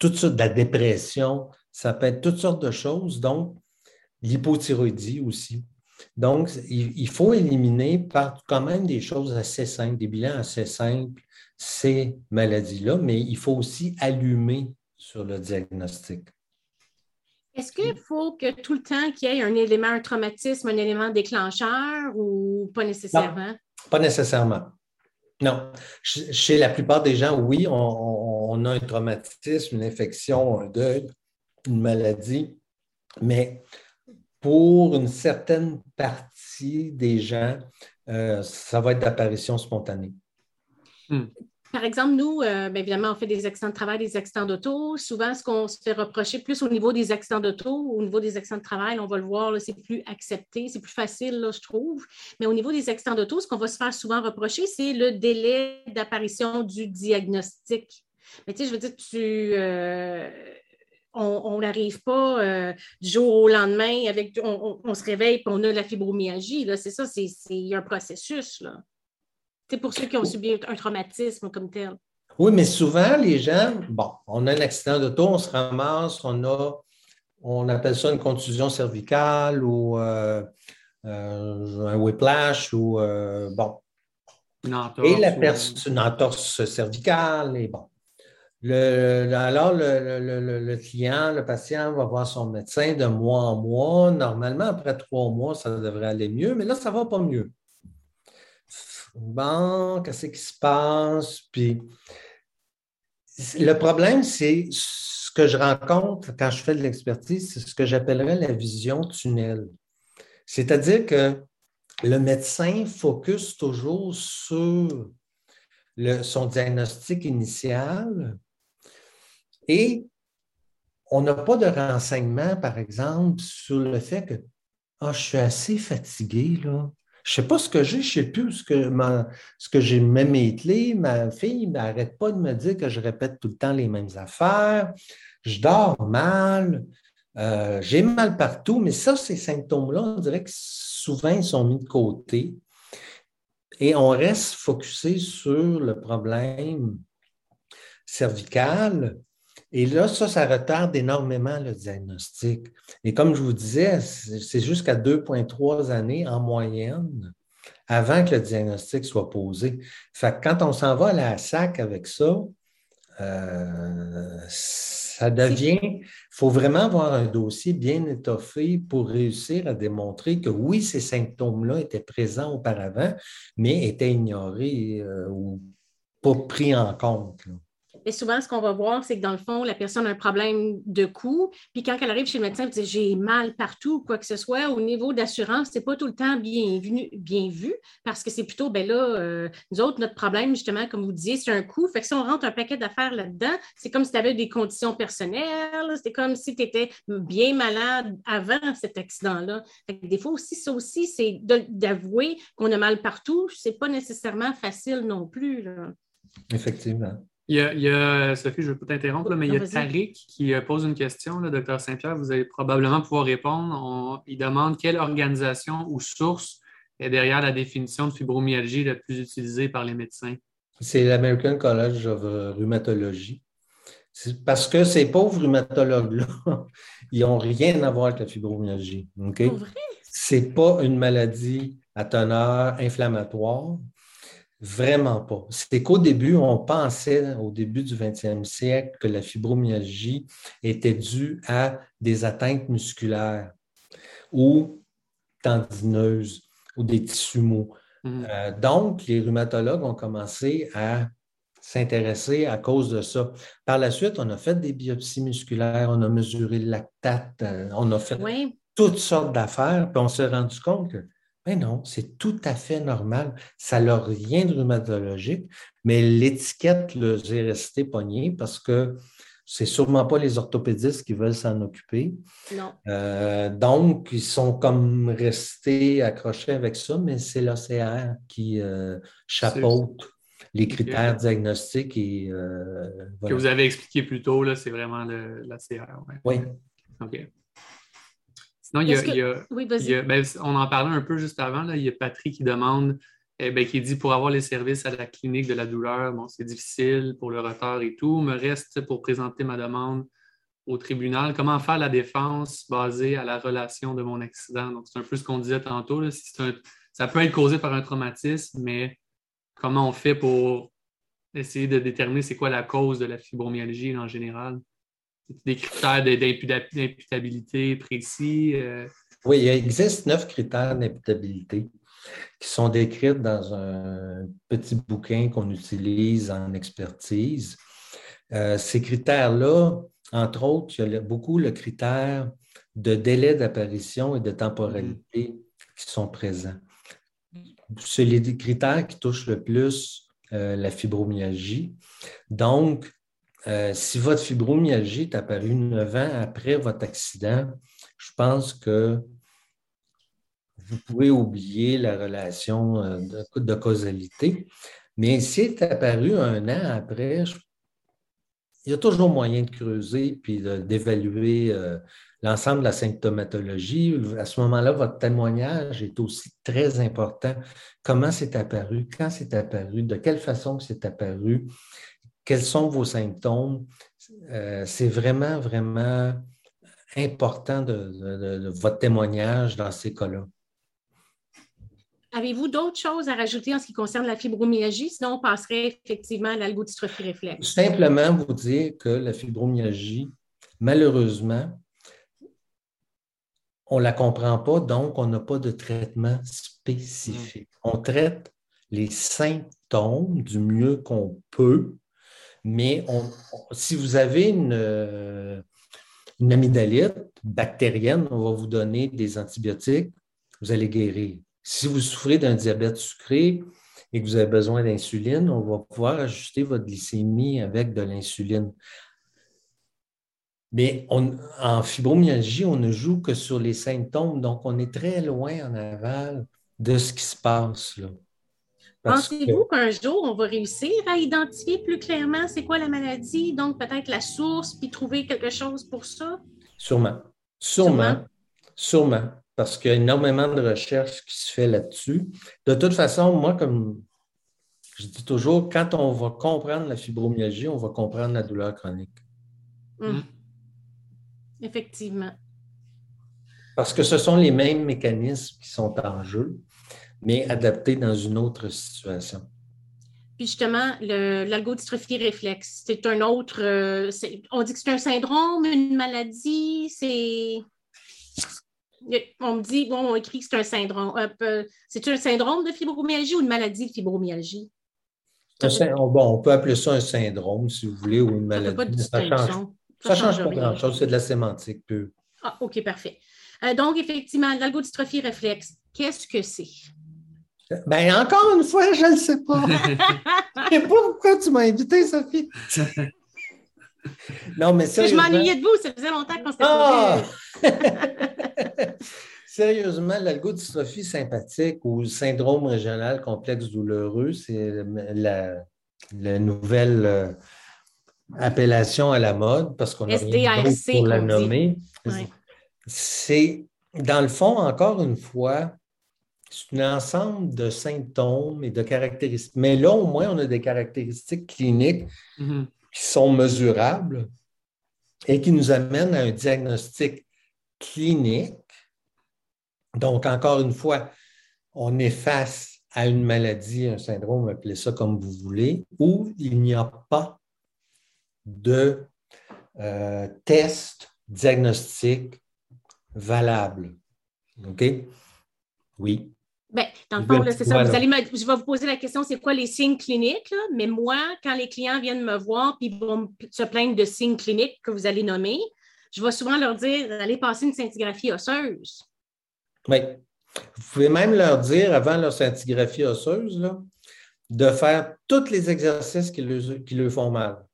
toutes sortes de la dépression, ça peut être toutes sortes de choses, donc l'hypothyroïdie aussi. Donc, il, faut éliminer par quand même des choses assez simples, des bilans assez simples, ces maladies-là, mais il faut aussi allumer sur le diagnostic. Est-ce qu'il faut que tout le temps qu'il y ait un élément, un traumatisme, un élément déclencheur ou pas nécessairement? pas nécessairement. Non. Chez la plupart des gens, oui, on, a un traumatisme, une infection, un deuil, une maladie, mais pour une certaine partie des gens, euh, ça va être d'apparition spontanée. Hmm. Par exemple, nous, euh, bien évidemment, on fait des accidents de travail, des accidents d'auto. Souvent, ce qu'on se fait reprocher plus au niveau des accidents d'auto, au niveau des accidents de travail, on va le voir, c'est plus accepté, c'est plus facile, je trouve. Mais au niveau des accidents d'auto, ce qu'on va se faire souvent reprocher, c'est le délai d'apparition du diagnostic. Mais tu sais, je veux dire, tu, euh, on n'arrive pas euh, du jour au lendemain avec, on, se réveille et on a la fibromyalgie. C'est ça, c'est un processus. Là. C'est pour ceux qui ont subi un traumatisme comme tel. Oui, mais souvent, les gens, bon, on a un accident d'auto, on se ramasse, on a, on appelle ça une contusion cervicale ou euh, un whiplash ou bon. Une entorse. Et la une entorse cervicale, et bon. Le, alors, le, client, le patient va voir son médecin de mois en mois. Normalement, après trois mois, ça devrait aller mieux, mais là, ça ne va pas mieux. Bon, qu'est-ce qui se passe? Puis, le problème, c'est ce que je rencontre quand je fais de l'expertise, c'est ce que j'appellerais la vision tunnel. C'est-à-dire que le médecin focus toujours sur son diagnostic initial et on n'a pas de renseignements, par exemple, sur le fait que ah, je suis assez fatigué, là. Je sais pas ce que j'ai, je ne sais plus ce que, ce que j'ai même. Ma fille n'arrête pas de me dire que je répète tout le temps les mêmes affaires. Je dors mal. Euh, j'ai mal partout, mais ça, ces symptômes-là, on dirait que souvent, ils sont mis de côté. Et on reste focusé sur le problème cervical et là, ça, ça retarde énormément le diagnostic. Et comme je vous disais, c'est jusqu'à 2,3 années en moyenne avant que le diagnostic soit posé. Fait que quand on s'en va à la SAC avec ça, euh, ça devient, il faut vraiment avoir un dossier bien étoffé pour réussir à démontrer que oui, ces symptômes-là étaient présents auparavant, mais étaient ignorés euh, ou pas pris en compte. Et souvent, ce qu'on va voir, c'est que dans le fond, la personne a un problème de cou. Puis quand elle arrive chez le médecin, elle dit j'ai mal partout, quoi que ce soit. Au niveau d'assurance, ce n'est pas tout le temps bien vu, bien vu parce que c'est plutôt, ben là, euh, nous autres, notre problème, justement, comme vous disiez, c'est un coût. Fait que si on rentre un paquet d'affaires là-dedans, c'est comme si tu avais des conditions personnelles. C'est comme si tu étais bien malade avant cet accident-là. Des fois aussi, ça aussi, c'est d'avouer qu'on a mal partout. C'est pas nécessairement facile non plus. Effectivement. Il y, a, Sophie, je vais pas t'interrompre, mais il y a Tariq qui euh, pose une question, le docteur Saint-Pierre, vous allez probablement pouvoir répondre. il demande quelle organisation ou source est derrière la définition de fibromyalgie la plus utilisée par les médecins? C'est l'American College of Rheumatology. Parce que ces pauvres rhumatologues-là, ils n'ont rien à voir avec la fibromyalgie. Ce n'est pas une maladie à teneur inflammatoire. Vraiment pas. C'est qu'au début, on pensait, au début du 20e siècle, que la fibromyalgie était due à des atteintes musculaires ou tendineuses ou des tissus mous. Mm. Euh, donc, les rhumatologues ont commencé à s'intéresser à cause de ça. Par la suite, on a fait des biopsies musculaires, on a mesuré le lactate, euh, on a fait toutes sortes d'affaires, puis on s'est rendu compte que mais non, c'est tout à fait normal. Ça n'a rien de rhumatologique, mais l'étiquette les est restée pognée parce que c'est sûrement pas les orthopédistes qui veulent s'en occuper. Non. Euh, donc, ils sont comme restés accrochés avec ça, mais c'est l'OCR qui euh, chapeaute les critères diagnostiques. Et, euh, Que vous avez expliqué plus tôt, c'est vraiment l'OCR. Oui. OK. Sinon, il y a, ben, on en parlait un peu juste avant, là, il y a Patrick qui demande, eh ben, qui dit pour avoir les services à la clinique de la douleur, bon, c'est difficile pour le retard et tout. Me reste pour présenter ma demande au tribunal. Comment faire la défense basée à la relation de mon accident? Donc, c'est un peu ce qu'on disait tantôt. ça peut être causé par un traumatisme, mais comment on fait pour essayer de déterminer c'est quoi la cause de la fibromyalgie en général? Des critères d'imputabilité précis? Euh? Oui, il existe neuf critères d'imputabilité qui sont décrits dans un petit bouquin qu'on utilise en expertise. Euh, ces critères-là, entre autres, il y a beaucoup le critère de délai d'apparition et de temporalité qui sont présents. C'est les critères qui touchent le plus euh, la fibromyalgie. Donc, euh, si votre fibromyalgie est apparue neuf ans après votre accident, je pense que vous pouvez oublier la relation euh, de, causalité. Mais si elle est apparue un an après, il y a toujours moyen de creuser puis d'évaluer euh, l'ensemble de la symptomatologie. À ce moment-là, votre témoignage est aussi très important. Comment c'est apparu, quand c'est apparu, de quelle façon c'est apparu quels sont vos symptômes? Euh, c'est vraiment, vraiment important de, votre témoignage dans ces cas-là. Avez-vous d'autres choses à rajouter en ce qui concerne la fibromyalgie? Sinon, on passerait effectivement à l'algodystrophie réflexe. Simplement vous dire que la fibromyalgie, malheureusement, on ne la comprend pas, donc on n'a pas de traitement spécifique. Mm. On traite les symptômes du mieux qu'on peut, mais si vous avez une, une amygdalite bactérienne, on va vous donner des antibiotiques, vous allez guérir. Si vous souffrez d'un diabète sucré et que vous avez besoin d'insuline, on va pouvoir ajuster votre glycémie avec de l'insuline. Mais en fibromyalgie, on ne joue que sur les symptômes, donc on est très loin en aval de ce qui se passe. Là. Pensez-vous qu'un jour, on va réussir à identifier plus clairement c'est quoi la maladie, donc peut-être la source, puis trouver quelque chose pour ça? Sûrement. Sûrement. Sûrement. Parce qu'il y a énormément de recherches qui se fait là-dessus. De toute façon, moi, comme je dis toujours, quand on va comprendre la fibromyalgie, on va comprendre la douleur chronique. Hum. Effectivement. Parce que ce sont les mêmes mécanismes qui sont en jeu, mais adaptés dans une autre situation. Puis justement, l'algodystrophie réflexe, c'est un autre. Euh, on dit que c'est un syndrome, une maladie, c'est. On me dit, bon, on écrit que c'est un syndrome. Euh, c'est un syndrome de fibromyalgie ou une maladie de fibromyalgie? bon, on peut appeler ça un syndrome, si vous voulez, ou une maladie. Ça ça, change, pas grand-chose, c'est de la sémantique pure. Ah, OK, parfait. Euh, donc, effectivement, l'algodystrophie réflexe, qu'est-ce que c'est? Ben, encore une fois, je ne sais pas. je ne sais pas pourquoi tu m'as invité, Sophie? non, mais. Je m'ennuyais de vous, ça faisait longtemps qu'on s'était ah! Sérieusement, l'algodystrophie sympathique ou syndrome régional complexe douloureux, c'est la, la, nouvelle euh, appellation à la mode parce qu'on a rien pour la nommer. C'est, dans le fond, encore une fois, c'est un ensemble de symptômes et de caractéristiques. Mais là, au moins, on a des caractéristiques cliniques mm-hmm. qui sont mesurables et qui nous amènent à un diagnostic clinique. Donc, encore une fois, on est face à une maladie, un syndrome, appelez ça comme vous voulez, où il n'y a pas de euh, tests diagnostiques valables. OK? Oui. Bien, dans le fond, c'est ça. Vous allez je vais vous poser la question, c'est quoi les signes cliniques? Mais moi, quand les clients viennent me voir et vont se plaindre de signes cliniques que vous allez nommer, je vais souvent leur dire d'aller passer une scintigraphie osseuse. Oui. Vous pouvez même leur dire, avant leur scintigraphie osseuse, de faire tous les exercices qui, qui leur font mal.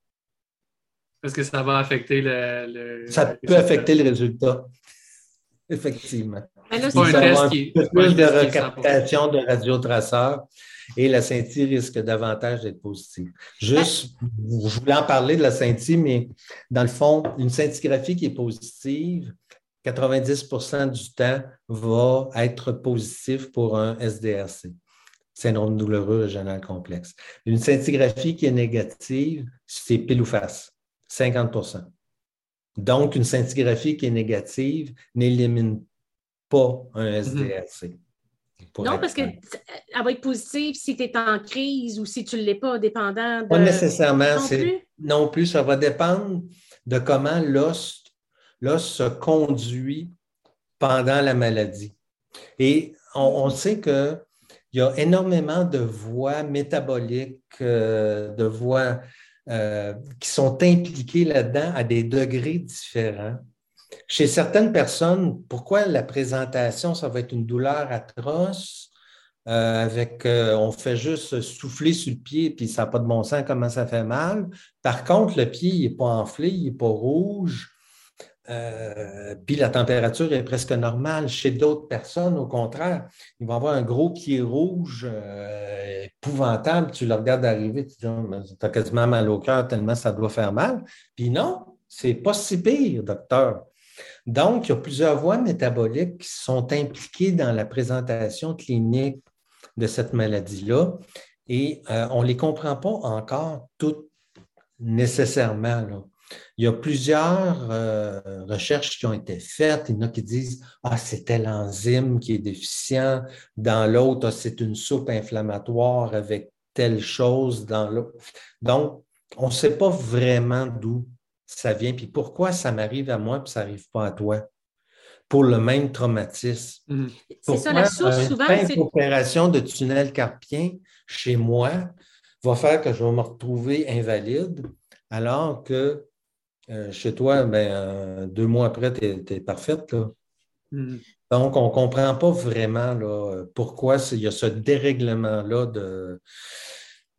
Parce que ça va affecter le. ça peut affecter le résultat. Effectivement. Mais là, c'est un qui... plus de recaptation de radiotraceurs et la scintille risque davantage d'être positive. Juste, je voulais en parler de la scintille, mais dans le fond, une scintigraphie qui est positive, 90% du temps va être positif pour un SDRC, syndrome douloureux régional complexe. Une scintigraphie qui est négative, c'est pile ou face. 50% Donc, une scintigraphie qui est négative n'élimine pas un mhm. SDRC. Non, parce qu'elle va être positive si tu es en crise ou si tu ne l'es pas, dépendant de. Pas nécessairement. Non plus? non plus, ça va dépendre de comment l'os se conduit pendant la maladie. Et on, sait qu'il y a énormément de voies métaboliques, euh, de voies euh, qui sont impliqués là-dedans à des degrés différents. Chez certaines personnes, pourquoi la présentation, ça va être une douleur atroce, euh, avec euh, on fait juste souffler sur le pied, puis ça n'a pas de bon sens comment ça fait mal. Par contre, le pied, n'est pas enflé, il n'est pas rouge. Euh, puis la température est presque normale. Chez d'autres personnes, au contraire, ils vont avoir un gros pied rouge épouvantable. Tu le regardes arriver, tu dis, oh, tu as quasiment mal au cœur tellement ça doit faire mal. Puis non, c'est pas si pire, docteur. Donc, il y a plusieurs voies métaboliques qui sont impliquées dans la présentation clinique de cette maladie-là et euh, on ne les comprend pas encore toutes nécessairement. Il y a plusieurs euh, recherches qui ont été faites. Il y en a qui disent Ah, c'est tel enzyme qui est déficient. Dans l'autre, ah, c'est une soupe inflammatoire avec telle chose dans l'autre. Donc, on ne sait pas vraiment d'où ça vient, puis pourquoi ça m'arrive à moi, puis ça n'arrive pas à toi? Pour le même traumatisme. Mhm. C'est ça, la source, souvent. Une opération de tunnel carpien chez moi va faire que je vais me retrouver invalide, alors que euh, chez toi, ben, euh, deux mois après, tu es, parfaite. Mhm. Donc, on ne comprend pas vraiment là, pourquoi il y a ce dérèglement-là de,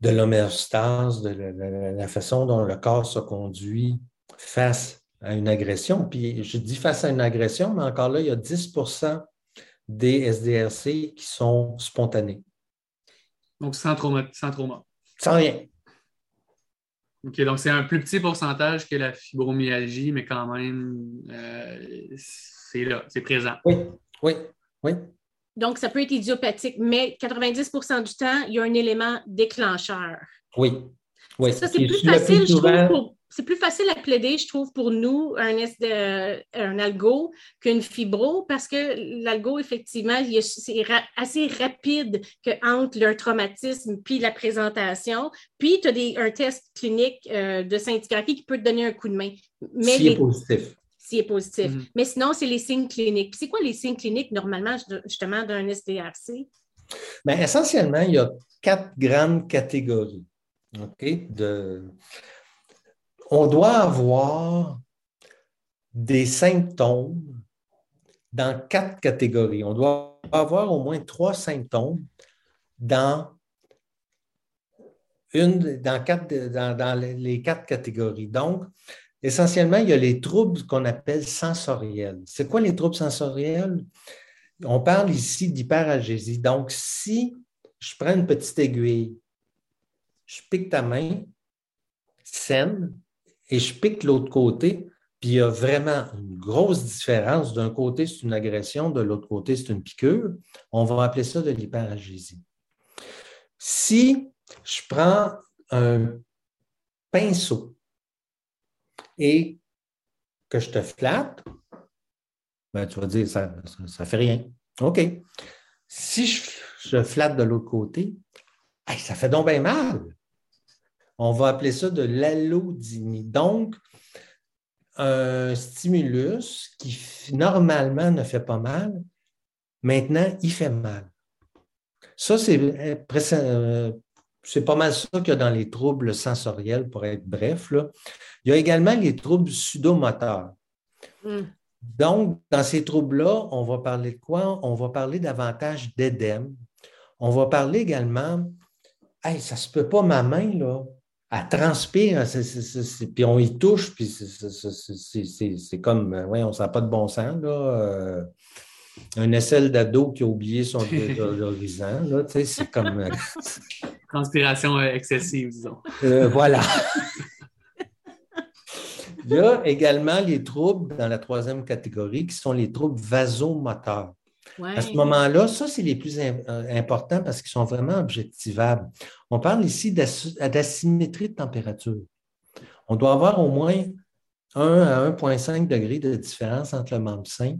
de l'homéostase, de la, façon dont le corps se conduit face à une agression. Puis je dis face à une agression, mais encore là, il y a 10% des SDRC qui sont spontanés. Donc sans trauma. Sans, trauma. sans rien. OK, donc c'est un plus petit pourcentage que la fibromyalgie, mais quand même, euh, c'est là, c'est présent. Oui, oui, oui. Donc, ça peut être idiopathique, mais 90% du temps, il y a un élément déclencheur. Oui. oui. Ça, c'est plus facile, je trouve, pour, c'est plus facile à plaider, je trouve, pour nous, un, un algo qu'une fibro, parce que l'algo, effectivement, c'est assez rapide que entre le traumatisme puis la présentation. Puis, tu as un test clinique euh, de scintigraphie qui peut te donner un coup de main. Mais si est positif. Si est positif. Mais sinon, c'est les signes cliniques. c'est quoi les signes cliniques, normalement, justement, d'un SDRC? Bien, essentiellement, il y a quatre grandes catégories. OK? De on doit avoir des symptômes dans quatre catégories. On doit avoir au moins trois symptômes dans, une, dans, quatre, dans, les quatre catégories. Donc, essentiellement, il y a les troubles qu'on appelle sensoriels. C'est quoi les troubles sensoriels? On parle ici d'hyperalgésie. Donc, si je prends une petite aiguille, je pique ta main, saine, et je pique l'autre côté, puis il y a vraiment une grosse différence. D'un côté, c'est une agression, de l'autre côté, c'est une piqûre. On va appeler ça de l'hyperalgésie. Si je prends un pinceau et que je te flatte, ben, tu vas dire, ça ne fait rien. OK. Si je, flatte de l'autre côté, ça fait donc bien mal. On va appeler ça de l'allodynie. Donc, un stimulus qui normalement ne fait pas mal, maintenant, il fait mal. Ça, c'est euh, pas mal ça qu'il y a dans les troubles sensoriels, pour être bref. Il y a également les troubles sudomoteurs. Hmm. Donc, dans ces troubles-là, on va parler de quoi? On va parler davantage d'édème. On va parler également, hey, ça se peut pas ma main, là elle transpire, puis on y touche, puis c'est comme, euh, ouais, on ne pas de bon sens, là. Euh, un aisselle d'ado qui a oublié son horizon, là, tu sais, c'est comme... Euh, Transpiration excessive, disons. voilà. Il y a également les troubles dans la troisième catégorie qui sont les troubles vasomoteurs. À ce moment-là, ça, c'est les plus importants parce qu'ils sont vraiment objectivables. On parle ici d'asymétrie de température. On doit avoir au moins 1 à 1,5 degrés de différence entre le membre sain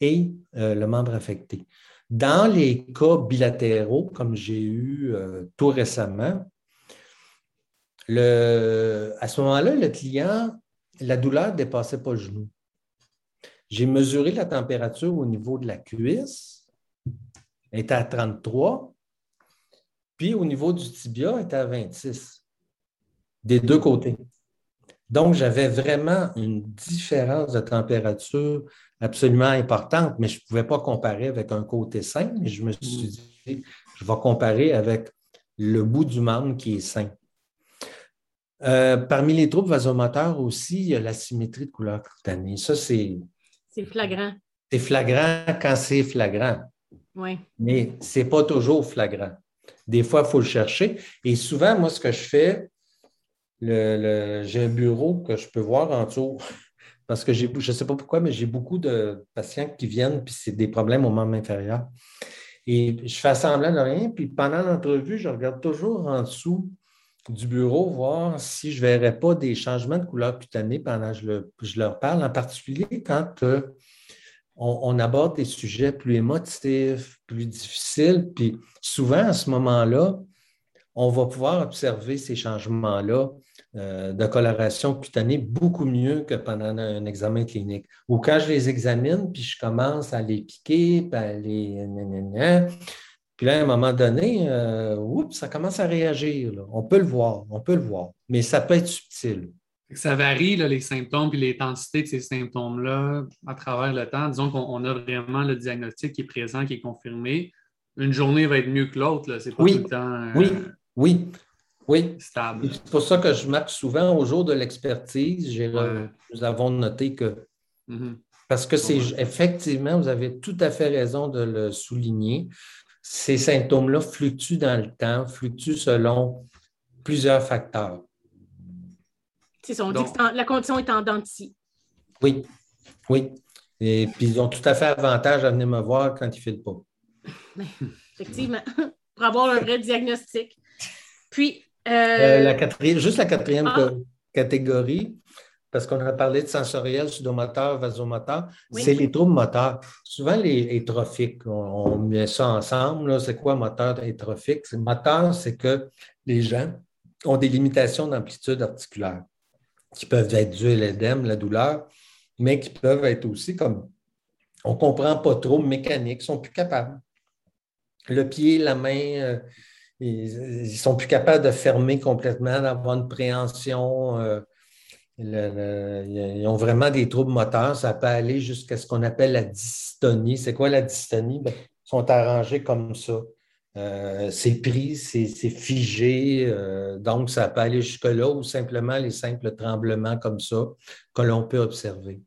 et euh, le membre affecté. Dans les cas bilatéraux, comme j'ai eu euh, tout récemment, à ce moment-là, le client, la douleur ne dépassait pas le genou. J'ai mesuré la température au niveau de la cuisse, elle était à 33, puis au niveau du tibia, elle était à 26, des deux côtés. Donc, j'avais vraiment une différence de température absolument importante, mais je ne pouvais pas comparer avec un côté sain, mais je me suis dit, je vais comparer avec le bout du membre qui est sain. Euh, parmi les troubles vasomoteurs aussi, il y a la symétrie de couleur cutanée. Ça, c'est. C'est flagrant. C'est flagrant quand c'est flagrant. Oui. Mais ce n'est pas toujours flagrant. Des fois, il faut le chercher. Et souvent, moi, ce que je fais, j'ai un bureau que je peux voir en dessous. Parce que je ne sais pas pourquoi, mais j'ai beaucoup de patients qui viennent, puis c'est des problèmes au membre inférieur. Et je fais semblant de rien, puis pendant l'entrevue, je regarde toujours en dessous du bureau voir si je ne verrais pas des changements de couleur cutanée pendant que je, leur parle, en particulier quand euh, on, aborde des sujets plus émotifs, plus difficiles. Puis souvent, à ce moment-là, on va pouvoir observer ces changements-là euh, de coloration cutanée beaucoup mieux que pendant un examen clinique. Ou quand je les examine, puis je commence à les piquer, puis à les... Puis là, à un moment donné, euh, oups, ça commence à réagir. On peut le voir, on peut le voir, mais ça peut être subtil. Ça varie, les symptômes et l'intensité de ces symptômes-là à travers le temps. Disons qu'on a vraiment le diagnostic qui est présent, qui est confirmé. Une journée va être mieux que l'autre. C'est pas oui, tout le temps euh, oui, oui, oui. stable. C'est pour ça que je marque souvent au jour de l'expertise. Nous avons noté que. Mm-hmm. Parce que c'est effectivement, vous avez tout à fait raison de le souligner. Ces symptômes-là fluctuent dans le temps, fluctuent selon plusieurs facteurs. C'est ça, on dit que la condition est en dentille. Oui, oui. Et puis, ils ont tout à fait avantage à venir me voir quand ils ne filent pas. effectivement, pour avoir un vrai diagnostic. Puis. Euh, euh, la quatrième, juste la quatrième ah. catégorie, parce qu'on a parlé de sensoriel, sudomoteur, vasomoteur, c'est les troubles moteurs. Souvent, les trophiques, on, met ça ensemble. C'est quoi moteur et trophique? Moteur, c'est que les gens ont des limitations d'amplitude articulaire qui peuvent être dues à l'édème, la douleur, mais qui peuvent être aussi comme on ne comprend pas trop mécanique, ils sont plus capables. Le pied, la main, euh, ils, ne sont plus capables de fermer complètement, d'avoir une préhension. Euh, ils ont vraiment des troubles moteurs. Ça peut aller jusqu'à ce qu'on appelle la dystonie. C'est quoi la dystonie? Ben, ils sont arrangés comme ça. Euh, c'est pris, c'est figé. Euh, donc, ça peut aller jusque-là ou simplement les simples tremblements comme ça que l'on peut observer.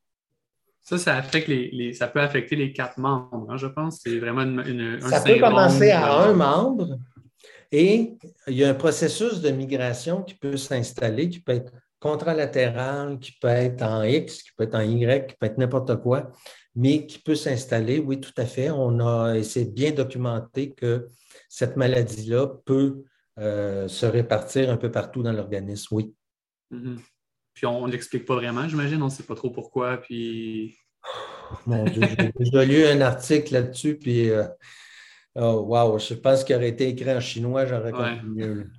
Ça, ça, affecte les, ça peut affecter les quatre membres, hein, je pense. C'est vraiment une, un Ça peut commencer à un membre et il y a un processus de migration qui peut s'installer, qui peut être contralatéral, qui peut être en X, qui peut être en Y, qui peut être n'importe quoi, mais qui peut s'installer, oui, tout à fait. On a, c'est bien documenté que cette maladie-là peut euh, se répartir un peu partout dans l'organisme, oui. Mm-hmm. Puis on ne l'explique pas vraiment, j'imagine, on ne sait pas trop pourquoi. Puis... Mon Dieu, j'ai lu un article là-dessus, puis euh, oh, wow, je pense qu'il aurait été écrit en chinois, j'aurais compris mieux.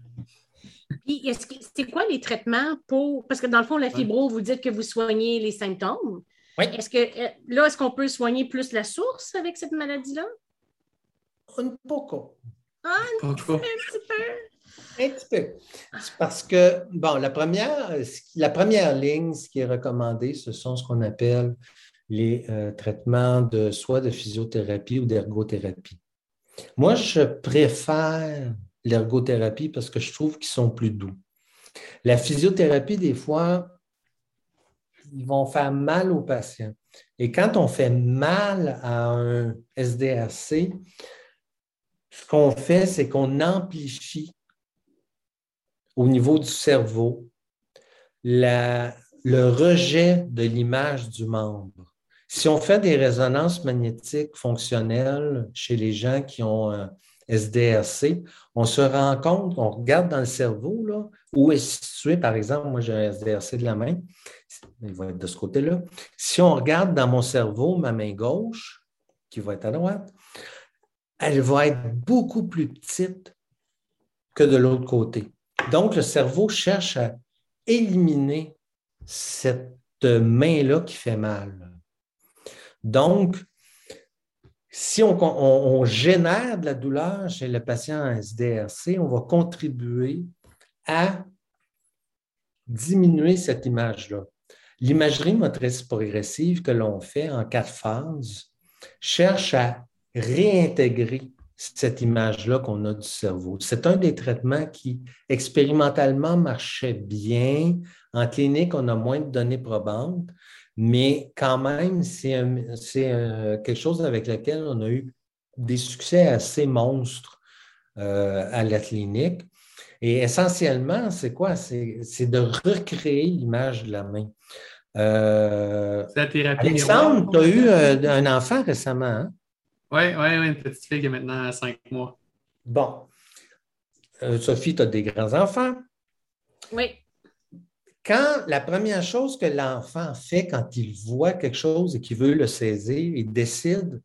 Puis, c'est quoi les traitements pour. Parce que dans le fond, la fibro, vous dites que vous soignez les symptômes. Oui. Est-ce que euh, là, est-ce qu'on peut soigner plus la source avec cette maladie-là? Un poco. Ah, un, petit peu, un petit peu. Un petit peu. C'est parce que, bon, la première, la première ligne, ce qui est recommandé, ce sont ce qu'on appelle les euh, traitements de soit de physiothérapie ou d'ergothérapie. Moi, je préfère l'ergothérapie parce que je trouve qu'ils sont plus doux. La physiothérapie, des fois, ils vont faire mal aux patients. Et quand on fait mal à un SDRC, ce qu'on fait, c'est qu'on amplifie au niveau du cerveau le rejet de l'image du membre. Si on fait des résonances magnétiques fonctionnelles chez les gens qui ont un SDRC, on se rend compte, on regarde dans le cerveau, là, où est situé, par exemple, moi j'ai un SDRC de la main, il va être de ce côté-là. Si on regarde dans mon cerveau, ma main gauche, qui va être à droite, elle va être beaucoup plus petite que de l'autre côté. Donc, le cerveau cherche à éliminer cette main-là qui fait mal. Donc, si on, génère de la douleur chez le patient en SDRC, on va contribuer à diminuer cette image-là. L'imagerie motrice progressive que l'on fait en quatre phases cherche à réintégrer cette image-là qu'on a du cerveau. C'est un des traitements qui expérimentalement marchait bien. En clinique, on a moins de données probantes, mais quand même, c'est quelque chose avec lequel on a eu des succès assez monstres euh, à la clinique. Et essentiellement, c'est quoi? C'est de recréer l'image de la main. Euh, la thérapie. Alexandre, tu as eu euh, un enfant récemment, hein? Oui, oui, oui, une petite fille qui a maintenant cinq mois. Bon. Euh, Sophie, tu as des grands-enfants. Oui. Quand la première chose que l'enfant fait quand il voit quelque chose et qu'il veut le saisir, il décide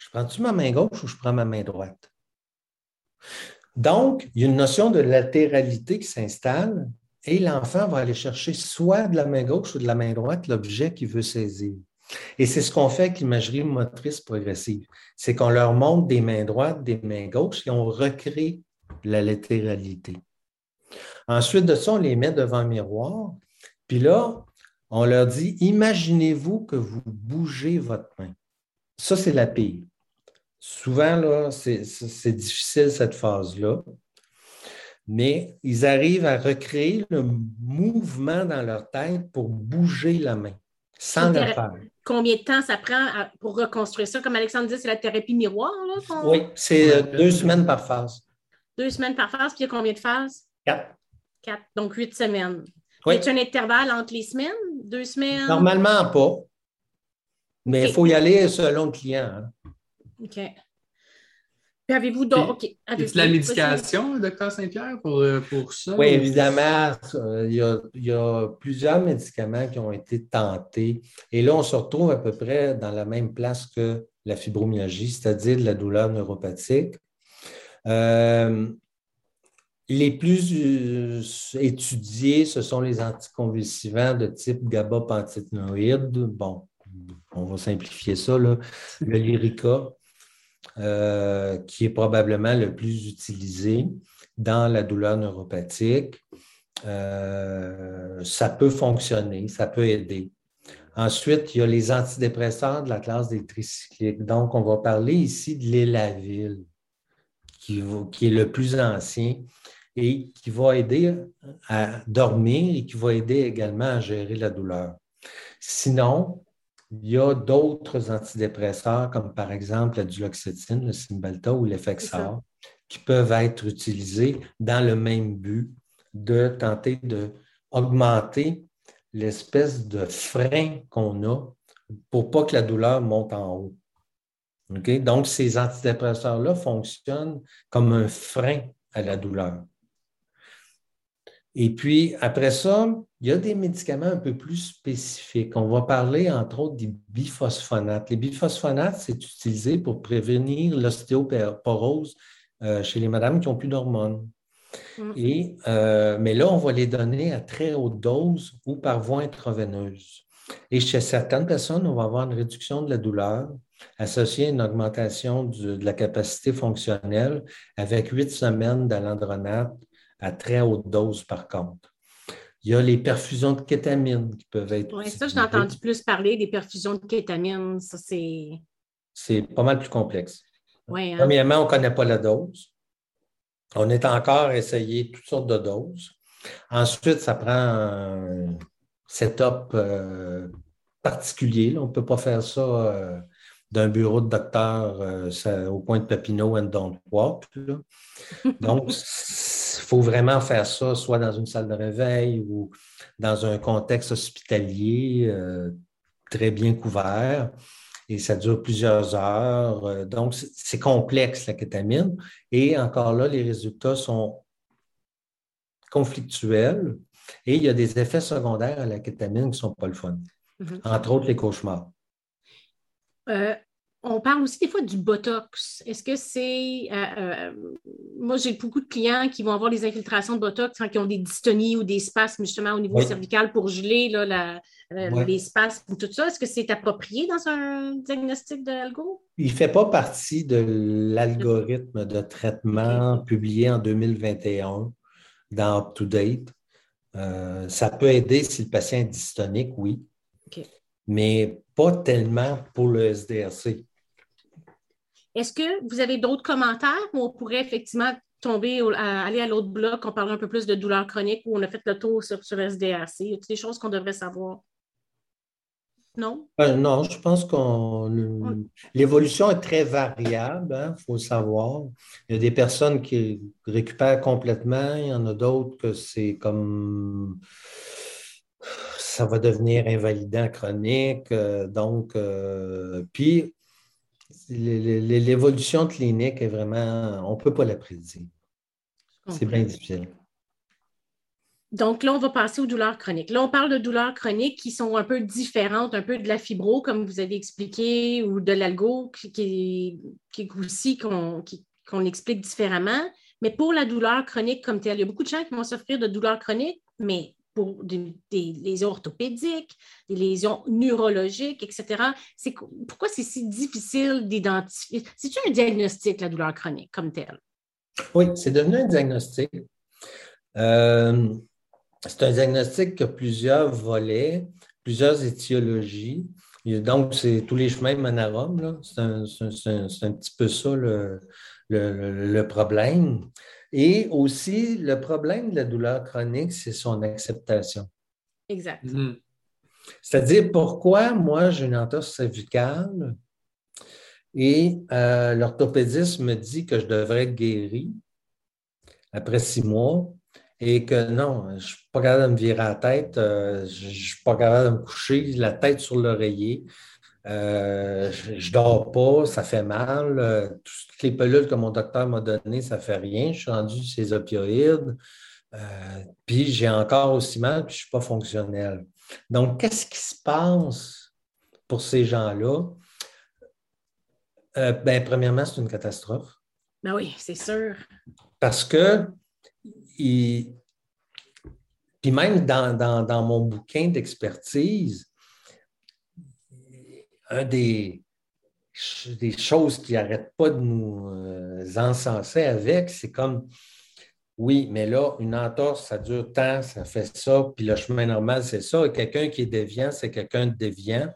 je prends-tu ma main gauche ou je prends ma main droite? Donc, il y a une notion de latéralité qui s'installe et l'enfant va aller chercher soit de la main gauche ou de la main droite l'objet qu'il veut saisir. Et c'est ce qu'on fait avec l'imagerie motrice progressive. C'est qu'on leur montre des mains droites, des mains gauches et on recrée la latéralité. Ensuite de ça, on les met devant un miroir. Puis là, on leur dit, imaginez-vous que vous bougez votre main. Ça, c'est la pire. Souvent, là, c'est difficile cette phase-là. Mais ils arrivent à recréer le mouvement dans leur tête pour bouger la main sans le faire. Combien de temps ça prend pour reconstruire ça? Comme Alexandre dit, c'est la thérapie miroir. Là, oui, c'est deux semaines par phase. Deux semaines par phase, puis il y a combien de phases? Quatre. Quatre, donc huit semaines. Oui. Y a un intervalle entre les semaines? Deux semaines? Normalement pas. Mais il faut y aller selon le client. Hein. OK. Puis avez-vous d'autres. OK. Avez la médication, docteur Saint-Pierre, pour, euh, pour ça? Oui, évidemment. Il y, a, il y, a, plusieurs médicaments qui ont été tentés. Et là, on se retrouve à peu près dans la même place que la fibromyalgie, c'est-à-dire la douleur neuropathique. Euh, les plus euh, étudiés, ce sont les anticonvulsivants de type GABA-panthénoïde. Bon, on va simplifier ça, le Lyrica, euh, qui est probablement le plus utilisé dans la douleur neuropathique. Euh, ça peut fonctionner, ça peut aider. Ensuite, il y a les antidépresseurs de la classe des tricycliques. Donc, on va parler ici de l'élavil, qui, qui est le plus ancien et qui va aider à dormir et qui va aider également à gérer la douleur. Sinon, il y a d'autres antidépresseurs, comme par exemple la duloxétine, le Cymbalta ou l'Effexor, qui peuvent être utilisés dans le même but de tenter d'augmenter l'espèce de frein qu'on a pour pas que la douleur monte en haut. Donc, ces antidépresseurs-là fonctionnent comme un frein à la douleur. Et puis, après ça, il y a des médicaments un peu plus spécifiques. On va parler, entre autres, des biphosphonates. Les biphosphonates, c'est utilisé pour prévenir l'ostéoporose euh, chez les madames qui n'ont plus d'hormones. Mm. Et, euh, mais là, on va les donner à très haute dose ou par voie intraveineuse. Et chez certaines personnes, on va avoir une réduction de la douleur associée à une augmentation de la capacité fonctionnelle avec huit semaines d'alandronate à très haute dose, par contre. Il y a les perfusions de kétamine qui peuvent être. Oui, ça, j'ai entendu plus parler des perfusions de kétamine. Ça, c'est. C'est pas mal plus complexe. Hein. Premièrement, on ne connaît pas la dose. On est encore à essayer toutes sortes de doses. Ensuite, ça prend un setup euh, particulier. On ne peut pas faire ça euh, d'un bureau de docteur euh, au point de Papineau and don't walk. Donc, il faut vraiment faire ça soit dans une salle de réveil ou dans un contexte hospitalier euh, très bien couvert. Et ça dure plusieurs heures. Euh, donc, c'est complexe, la kétamine. Et encore là, les résultats sont conflictuels. Et il y a des effets secondaires à la kétamine qui ne sont pas le fun. Mm-hmm. Entre autres, les cauchemars. Euh, on parle aussi des fois du Botox. Est-ce que c'est. Euh, euh, moi, j'ai beaucoup de clients qui vont avoir des infiltrations de Botox quand ils ont des dystonies ou des spasmes justement au niveau cervical pour geler là, les spasmes, tout ça. Est-ce que c'est approprié dans un diagnostic de? Il ne fait pas partie de l'algorithme de traitement publié en 2021 dans UpToDate. ça peut aider si le patient est dystonique, oui. Mais pas tellement pour le SDRC. Est-ce que vous avez d'autres commentaires où on pourrait effectivement tomber, aller à l'autre bloc, on parle un peu plus de douleur chronique, où on a fait le tour sur, sur SDRC? Y a des choses qu'on devrait savoir? Non? Euh, non, je pense que l'évolution est très variable, il hein, faut le savoir. Il y a des personnes qui récupèrent complètement, il y en a d'autres que c'est comme ça va devenir invalidant chronique. Euh, donc, euh, puis l'évolution clinique est vraiment, on ne peut pas la prédire. C'est bien difficile. Donc là, on va passer aux douleurs chroniques. Là, on parle de douleurs chroniques qui sont un peu différentes, un peu de la fibro, comme vous avez expliqué, ou de l'algo, qui, est aussi qu'on explique différemment. Mais pour la douleur chronique comme telle, il y a beaucoup de gens qui vont souffrir de douleurs chroniques, mais pour des, lésions orthopédiques, des lésions neurologiques, etc. C'est, pourquoi c'est si difficile d'identifier? C'est-tu un diagnostic, la douleur chronique, comme telle? Oui, c'est devenu un diagnostic. Euh, c'est un diagnostic qui a plusieurs volets, plusieurs étiologies. Donc, c'est tous les chemins mènent à Rome. C'est un, petit peu ça le problème. Et aussi, le problème de la douleur chronique, c'est son acceptation. Exact. Mm-hmm. C'est-à-dire, pourquoi moi, j'ai une entorse cervicale et euh, l'orthopédiste me dit que je devrais être guéri après six mois et que non, je ne suis pas capable de me virer la tête, euh, je ne suis pas capable de me coucher, la tête sur l'oreiller. Euh, je ne dors pas, ça fait mal. Euh, toutes les pelules que mon docteur m'a données, ça ne fait rien. Je suis rendu ces opioïdes. Euh, puis j'ai encore aussi mal, puis je ne suis pas fonctionnel. Donc, qu'est-ce qui se passe pour ces gens-là? ben, premièrement, c'est une catastrophe. Ben oui, c'est sûr. Parce que, puis même dans mon bouquin d'expertise, un des, des choses qui n'arrêtent pas de nous euh, encenser avec, c'est comme oui, mais là, une entorse, ça dure tant, ça fait ça, puis le chemin normal, c'est ça. Et quelqu'un qui est déviant, c'est quelqu'un de déviant.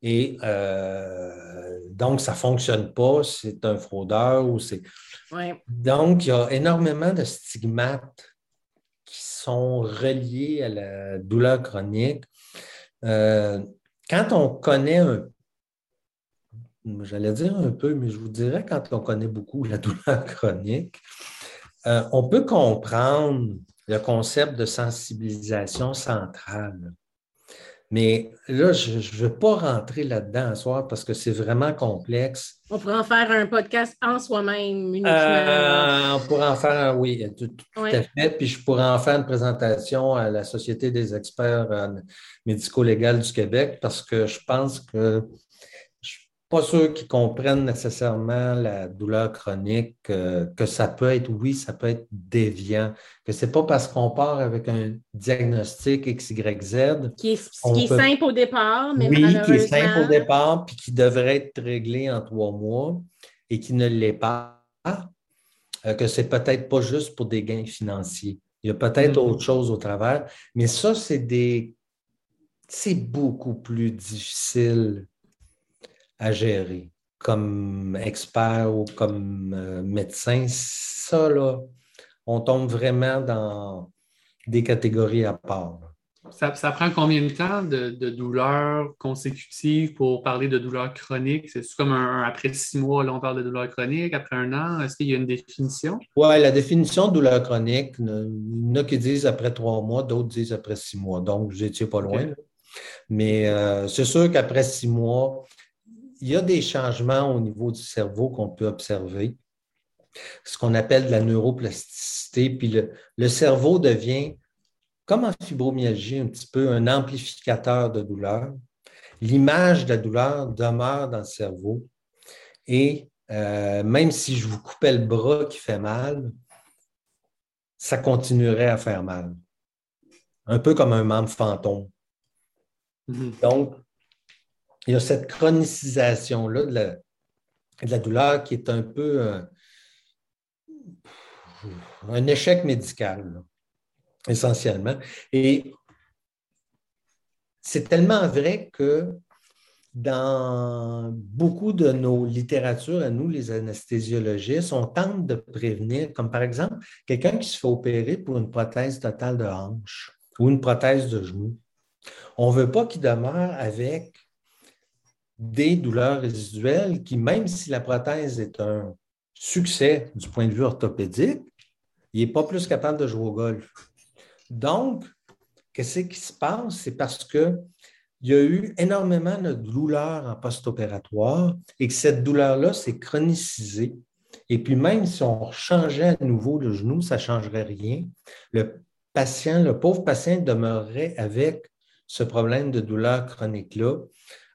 Et euh, donc, ça ne fonctionne pas, c'est un fraudeur ou c'est. Donc, il y a énormément de stigmates qui sont reliés à la douleur chronique. Euh, quand on connaît un j'allais dire un peu, mais je vous dirais quand on connaît beaucoup la douleur chronique, euh, on peut comprendre le concept de sensibilisation centrale. Mais là, je ne veux pas rentrer là-dedans ce soir parce que c'est vraiment complexe. On pourrait en faire un podcast en soi-même. Euh, on pourrait en faire, oui, tout, à fait. Puis je pourrais en faire une présentation à la Société des experts euh, médico-légaux du Québec parce que je pense que pas sûr qu'ils comprennent nécessairement la douleur chronique, euh, que ça peut être, oui, ça peut être déviant, que c'est pas parce qu'on part avec un diagnostic XYZ. Qui est, qui est simple au départ, mais Oui, qui est simple au départ, puis qui devrait être réglé en trois mois et qui ne l'est pas, euh, que c'est peut-être pas juste pour des gains financiers. Il y a peut-être mm. autre chose au travers, mais ça, c'est des. C'est beaucoup plus difficile à gérer comme expert ou comme euh, médecin, ça, là, on tombe vraiment dans des catégories à part. Ça, prend combien de temps de, de douleurs consécutives pour parler de douleurs chroniques? C'est comme un, après six mois, là, on parle de douleurs chroniques, après un an, est-ce qu'il y a une définition? Oui, la définition de douleur chronique, il y en a qui disent après trois mois, d'autres disent après six mois. Donc, vous n'étiez pas loin. Mais euh, c'est sûr qu'après six mois, il y a des changements au niveau du cerveau qu'on peut observer, ce qu'on appelle de la neuroplasticité, puis le, cerveau devient, comme en fibromyalgie, un petit peu un amplificateur de douleur. L'image de la douleur demeure dans le cerveau et euh, même si je vous coupais le bras qui fait mal, ça continuerait à faire mal. Un peu comme un membre fantôme. Mm-hmm. Donc, il y a cette chronicisation-là de la, douleur qui est un peu euh, un échec médical, essentiellement. Et c'est tellement vrai que dans beaucoup de nos littératures, à nous, les anesthésiologistes, on tente de prévenir, comme par exemple quelqu'un qui se fait opérer pour une prothèse totale de hanche ou une prothèse de genou. On ne veut pas qu'il demeure avec des douleurs résiduelles qui, même si la prothèse est un succès du point de vue orthopédique, il n'est pas plus capable de jouer au golf. Donc, qu'est-ce qui se passe? C'est parce qu'il y a eu énormément de douleurs en post-opératoire et que cette douleur-là s'est chronicisée. Et puis même si on changeait à nouveau le genou, ça ne changerait rien. Le patient, le pauvre patient demeurerait avec ce problème de douleur chronique-là,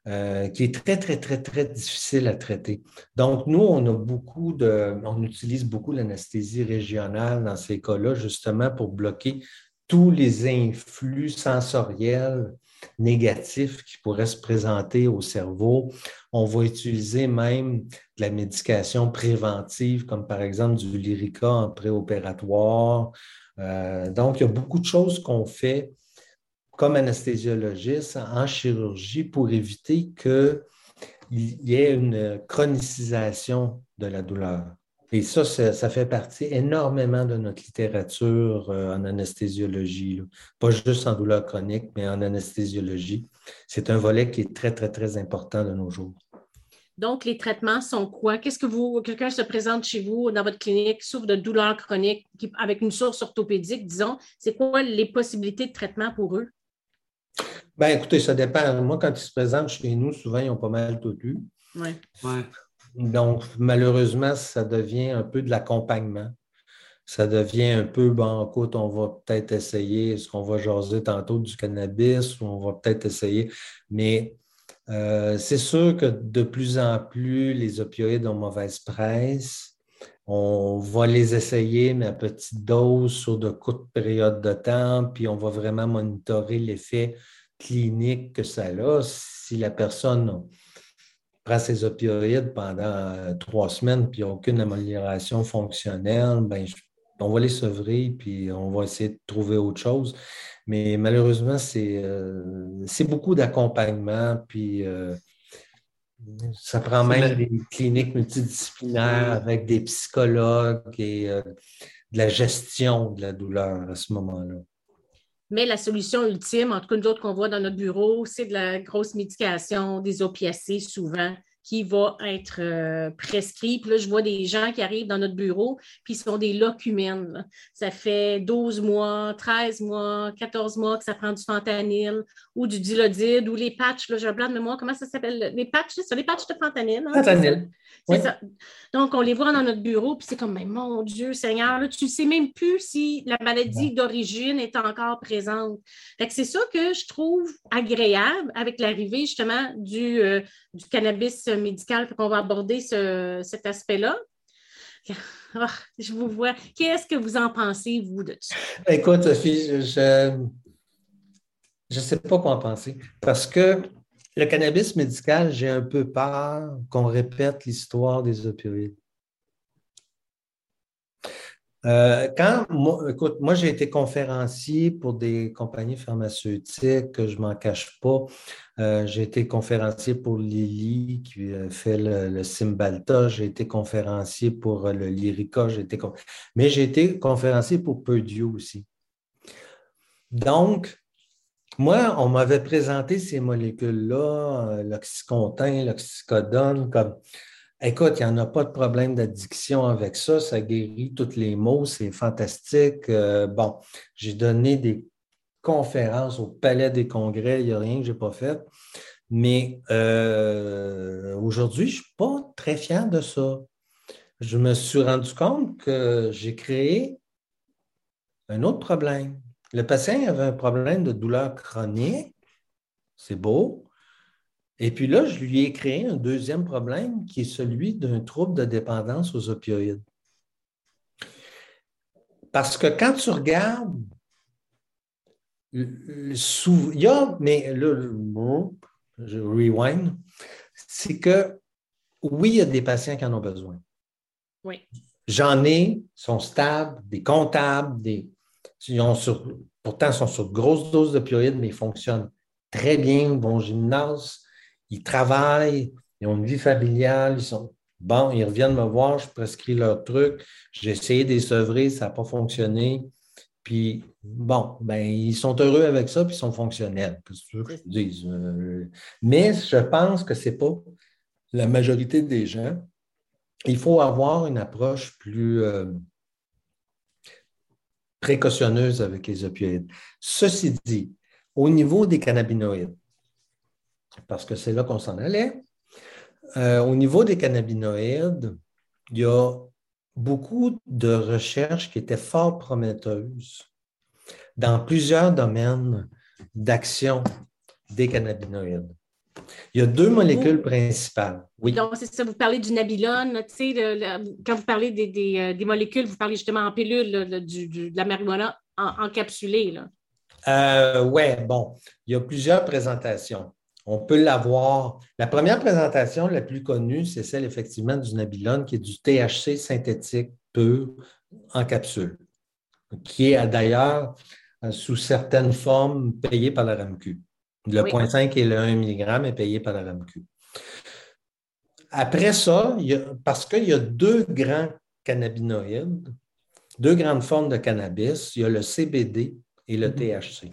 euh, qui est très, très, très, très difficile à traiter. Donc, nous, on a beaucoup de, on utilise beaucoup l'anesthésie régionale dans ces cas-là, justement pour bloquer tous les influx sensoriels négatifs qui pourraient se présenter au cerveau. On va utiliser même de la médication préventive, comme par exemple du Lyrica en préopératoire. Euh, donc, il y a beaucoup de choses qu'on fait comme anesthésiologiste en chirurgie pour éviter qu'il y ait une chronicisation de la douleur. Et ça, ça, fait partie énormément de notre littérature euh, en anesthésiologie, pas juste en douleur chronique, mais en anesthésiologie. C'est un volet qui est très, très, très important de nos jours. Donc, les traitements sont quoi? Qu'est-ce que vous, quelqu'un se présente chez vous dans votre clinique, souffre de douleur chronique avec une source orthopédique, disons, c'est quoi les possibilités de traitement pour eux? Ben, écoutez, ça dépend. Moi, quand ils se présentent chez nous, souvent, ils ont pas mal tout eu. Oui. Ouais. Donc, malheureusement, ça devient un peu de l'accompagnement. Ça devient un peu, bon, écoute, on va peut-être essayer, est-ce qu'on va jaser tantôt du cannabis ou on va peut-être essayer. Mais euh, c'est sûr que de plus en plus, les opioïdes ont mauvaise presse. On va les essayer, mais à petite dose sur de courtes périodes de temps, puis on va vraiment monitorer l'effet clinique que ça a. Si la personne prend ses opioïdes pendant euh, trois semaines puis aucune amélioration fonctionnelle, ben, on va les sevrer puis on va essayer de trouver autre chose. Mais malheureusement, c'est euh, beaucoup d'accompagnement puis euh, ça prend même des cliniques multidisciplinaires avec des psychologues et de la gestion de la douleur à ce moment-là. Mais la solution ultime, en tout cas nous autres qu'on voit dans notre bureau, c'est de la grosse médication, des opiacés souvent qui va être euh, prescrit. Puis là, je vois des gens qui arrivent dans notre bureau, puis ils sont des locumènes. Ça fait 12 mois, 13 mois, 14 mois que ça prend du fentanyl ou du dilodide ou les patchs. Là, j'ai un blanc de mémoire. Comment ça s'appelle? Les patchs, c'est les patchs de fentanyl. Hein, fentanyl. C'est ça. Donc, on les voit dans notre bureau, puis c'est comme, mais mon Dieu, Seigneur, là, tu ne sais même plus si la maladie d'origine est encore présente. c'est ça que je trouve agréable avec l'arrivée justement du, euh, du cannabis médical, qu'on va aborder cet aspect-là. Ah, je vous vois. Qu'est-ce que vous en pensez, vous, de ça? Écoute, Sophie, je ne sais pas quoi en penser. Parce que le cannabis médical, j'ai un peu peur qu'on répète l'histoire des opioïdes. Euh, quand, moi, écoute, moi, j'ai été conférencier pour des compagnies pharmaceutiques, je ne m'en cache pas. Euh, j'ai été conférencier pour Lilly qui fait le, le Cymbalta. J'ai été conférencier pour le Lyrica. J'ai été, mais j'ai été conférencier pour Purdue aussi. Donc, moi, on m'avait présenté ces molécules-là, euh, l'oxycontin, l'oxycodone, comme Écoute, il n'y en a pas de problème d'addiction avec ça. Ça guérit tous les maux. C'est fantastique. Euh, bon, j'ai donné des conférences au Palais des Congrès. Il n'y a rien que je n'ai pas fait. Mais euh, aujourd'hui, je ne suis pas très fier de ça. Je me suis rendu compte que j'ai créé un autre problème. Le patient avait un problème de douleur chronique. C'est beau. Et puis là, je lui ai créé un deuxième problème qui est celui d'un trouble de dépendance aux opioïdes. Parce que quand tu regardes, il y a, mais le, je rewind, c'est que oui, il y a des patients qui en ont besoin. Oui. J'en ai, ils sont stables, des comptables, des, ils ont sur, pourtant, ils sont sur de grosses doses d'opioïdes, mais ils fonctionnent très bien, bon gymnase, ils travaillent, ils ont une vie familiale, ils sont bon, ils reviennent me voir, je prescris leur truc, j'ai essayé de ça n'a pas fonctionné. Puis, bon, ben, ils sont heureux avec ça, puis ils sont fonctionnels. Que je dise? Euh, mais je pense que ce n'est pas la majorité des gens. Il faut avoir une approche plus euh, précautionneuse avec les opioïdes. Ceci dit, au niveau des cannabinoïdes, parce que c'est là qu'on s'en allait. Euh, au niveau des cannabinoïdes, il y a beaucoup de recherches qui étaient fort prometteuses. dans plusieurs domaines d'action des cannabinoïdes. Il y a deux molécules principales. Oui. Donc, c'est ça, vous parlez du nabilone, tu sais, quand vous parlez des, des, molécules, vous parlez justement en pilule de la marijuana encapsulée. Euh, oui, bon, il y a plusieurs présentations. On peut l'avoir. La première présentation la plus connue, c'est celle effectivement du Nabilone, qui est du THC synthétique pur en capsule, qui est d'ailleurs euh, sous certaines formes payé par la RAMQ. Le 0.5 et le 1 mg est payé par la RAMQ. Après ça, parce qu'il y a deux grands cannabinoïdes, deux grandes formes de cannabis, il y a le CBD et le THC.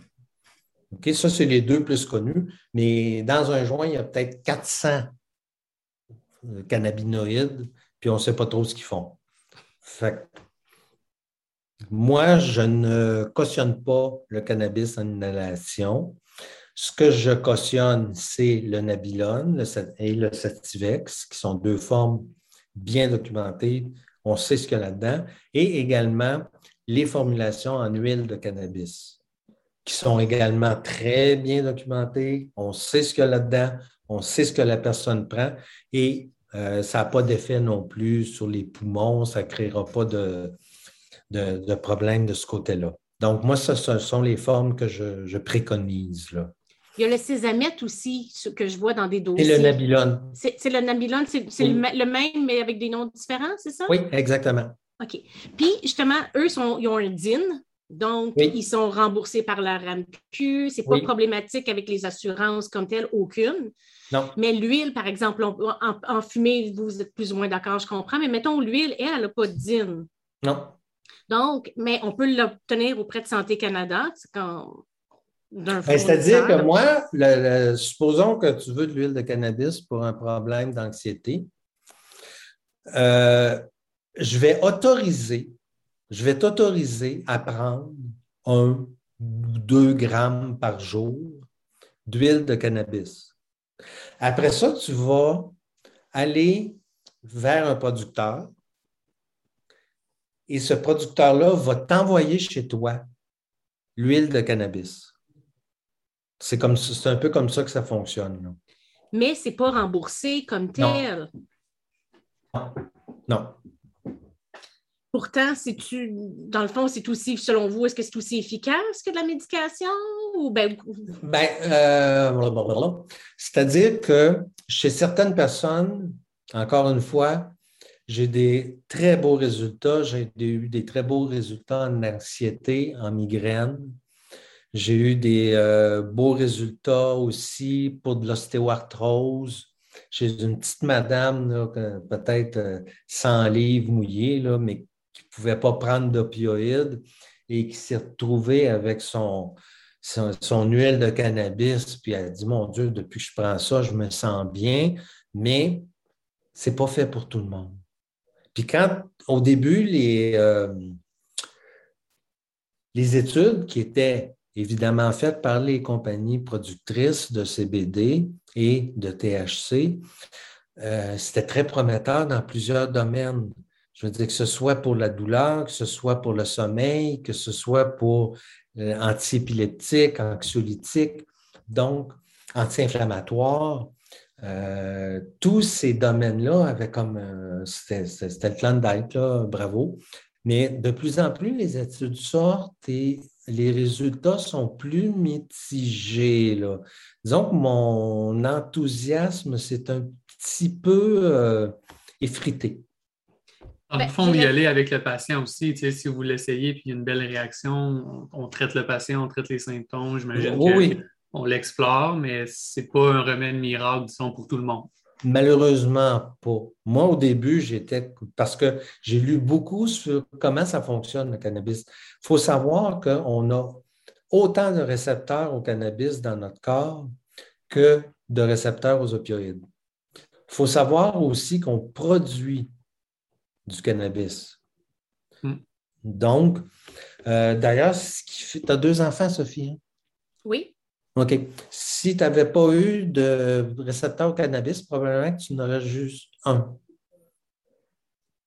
OK, ça, c'est les deux plus connus, mais dans un joint, il y a peut-être 400 euh, cannabinoïdes, puis on ne sait pas trop ce qu'ils font. moi, je ne cautionne pas le cannabis en inhalation. Ce que je cautionne, c'est le Nabilone et le Sativex, qui sont deux formes bien documentées. On sait ce qu'il y a là-dedans. Et également les formulations en huile de cannabis qui sont également très bien documentés. On sait ce qu'il y a là-dedans, on sait ce que la personne prend et euh, ça n'a pas d'effet non plus sur les poumons, ça ne créera pas de, de, problème de ce côté-là. Donc, moi, ce sont les formes que je, préconise. Là. Il y a le sésamètre aussi, ce que je vois dans des dossiers. Et le nabilone. C'est le nabilone, c'est le, même, mais avec des noms différents, c'est ça? Oui, exactement. OK. Puis, justement, eux, sont, ils ont un DIN, donc, ils sont remboursés par la RAMQ. Ce n'est pas problématique avec les assurances comme telles, aucune. Non. Mais l'huile, par exemple, en, fumée, vous êtes plus ou moins d'accord, je comprends. Mais mettons, l'huile, elle, elle n'a pas de DIN. Non. Donc, mais on peut l'obtenir auprès de Santé Canada. Quand, ben, C'est-à-dire que moi, supposons que tu veux de l'huile de cannabis pour un problème d'anxiété. Euh, je vais autoriser je vais t'autoriser à prendre un ou deux grammes par jour d'huile de cannabis. Après ça, tu vas aller vers un producteur et ce producteur-là va t'envoyer chez toi l'huile de cannabis. C'est comme c'est un peu comme ça que ça fonctionne. Mais ce n'est pas remboursé comme tel. Non. non. Pourtant, c'est-tu, dans le fond, c'est aussi, selon vous, est-ce que c'est aussi efficace que de la médication? Ou ben... ben euh, c'est-à-dire que chez certaines personnes, encore une fois, j'ai des très beaux résultats. J'ai eu des très beaux résultats en anxiété, en migraine. J'ai eu des euh, beaux résultats aussi pour de l'ostéoarthrose. J'ai une petite madame, peut-être 100 euh, livres mouillés, là, mais pouvait pas prendre d'opioïdes et qui s'est retrouvé avec son, son, huile de cannabis, puis elle a dit, mon Dieu, depuis que je prends ça, je me sens bien, mais ce n'est pas fait pour tout le monde. Puis quand, au début, les, euh, les études qui étaient évidemment faites par les compagnies productrices de CBD et de THC, euh, c'était très prometteur dans plusieurs domaines. Je veux dire que ce soit pour la douleur, que ce soit pour le sommeil, que ce soit pour euh, anti-épileptique, anxiolytique, donc anti-inflammatoire. Euh, tous ces domaines-là avaient comme euh, c'était le plan d'être, bravo. Mais de plus en plus, les études sortent et les résultats sont plus mitigés. Là. Disons que mon enthousiasme, c'est un petit peu effrité. Dans le ben, fond, y aller avec le patient aussi. Tu sais, si vous l'essayez puis il y a une belle réaction, on, traite le patient, on traite les symptômes. J'imagine qu'on l'explore, mais ce n'est pas un remède miracle, disons, pour tout le monde. Malheureusement pas. Moi, au début, j'étais parce que j'ai lu beaucoup sur comment ça fonctionne le cannabis. Il faut savoir qu'on a autant de récepteurs au cannabis dans notre corps que de récepteurs aux opioïdes. Il faut savoir aussi qu'on produit du cannabis. Hmm. Donc, euh, d'ailleurs, tu as deux enfants, Sophie? Hein? Oui. OK. Si tu n'avais pas eu de récepteur au cannabis, probablement que tu n'aurais juste un.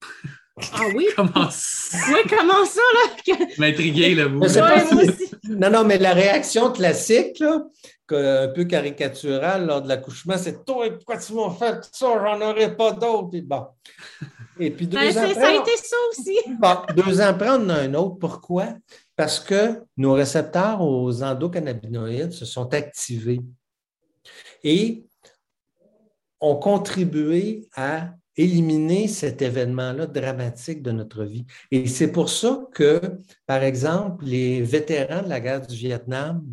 Ah oui? Comment ça? Oui, comment ça, là? M'intriguer, là, vous. Ouais, pas moi si- aussi. Non, non, mais la réaction classique, là, que- un peu caricaturale lors de l'accouchement, c'est Toi, pourquoi tu m'as fait ça? J'en aurais pas d'autres. Puis bon. Et puis deux Ben, ans c'est- ça a été ça aussi. Bon, deux ans après, on en a un autre. Pourquoi? Parce que nos récepteurs aux endocannabinoïdes se sont activés et ont contribué à éliminer cet événement-là dramatique de notre vie. Et c'est pour ça que, par exemple, les vétérans de la guerre du Vietnam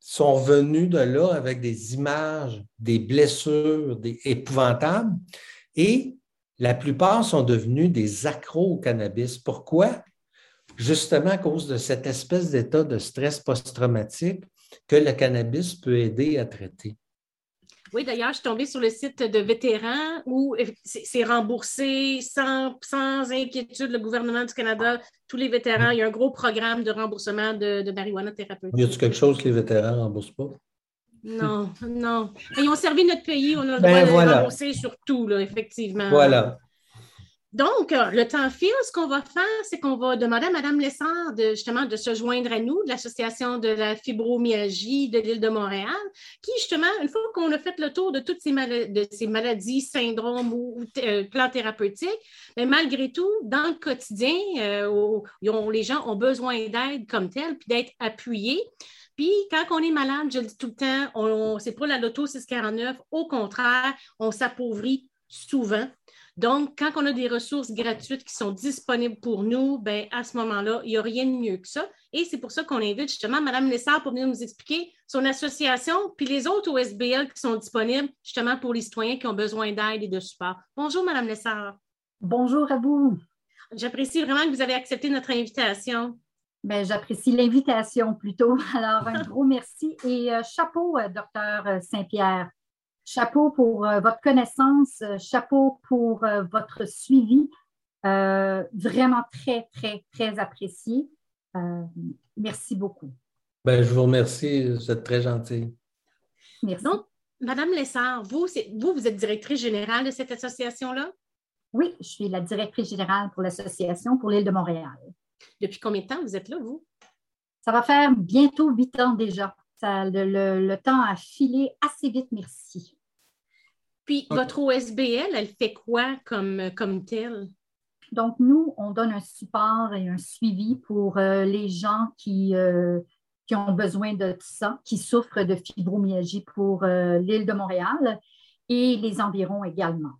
sont venus de là avec des images, des blessures épouvantables et la plupart sont devenus des accros au cannabis. Pourquoi? Justement à cause de cette espèce d'état de stress post-traumatique que le cannabis peut aider à traiter. Oui, d'ailleurs, je suis tombée sur le site de vétérans où c'est remboursé sans, sans inquiétude. Le gouvernement du Canada, tous les vétérans, il y a un gros programme de remboursement de, de marijuana thérapeutique. Y a-t-il quelque chose que les vétérans ne remboursent pas? Non, non. Ils ont servi notre pays, on a le Ben, droit de voilà. rembourser sur tout, là, effectivement. Voilà. Donc, euh, le temps file. Ce qu'on va faire, c'est qu'on va demander à Mme Lessard de, justement de se joindre à nous, de l'Association de la fibromyalgie de l'île de Montréal, qui, justement, une fois qu'on a fait le tour de toutes ces, maladies, syndromes ou, euh, plans thérapeutiques, mais malgré tout, dans le quotidien, euh, les gens ont besoin d'aide comme tel, puis d'être appuyés. Puis, quand on est malade, je le dis tout le temps, on, c'est pas la loto 649. Au contraire, on s'appauvrit souvent. Donc, quand on a des ressources gratuites qui sont disponibles pour nous, ben, à ce moment-là, il n'y a rien de mieux que ça. Et c'est pour ça qu'on invite justement Mme Lessard pour venir nous expliquer son association, puis les autres OSBL qui sont disponibles justement pour les citoyens qui ont besoin d'aide et de support. Bonjour, Mme Lessard. Bonjour à vous. J'apprécie vraiment que vous avez accepté notre invitation. Ben, J'apprécie l'invitation plutôt. Alors, un gros merci et euh, chapeau, euh, docteur euh, Saint-Pierre. Chapeau pour euh, votre connaissance, euh, chapeau pour euh, votre suivi. Euh, vraiment très, très, très apprécié. Euh, merci beaucoup. Ben, je vous remercie, vous êtes très gentil. Merci. Donc, Mme Lessard, vous, vous êtes directrice générale de cette association-là? Oui, je suis la directrice générale pour l'association pour l'île de Montréal. Depuis combien de temps vous êtes là, vous? Ça va faire bientôt huit ans déjà. Ça, le, le- le temps a filé assez vite, merci. Puis, votre OSBL, elle fait quoi comme, comme telle? Donc, nous, on donne un support et un suivi pour euh, les gens qui, euh, qui ont besoin de ça, qui souffrent de fibromyalgie pour euh, l'île de Montréal et les environs également.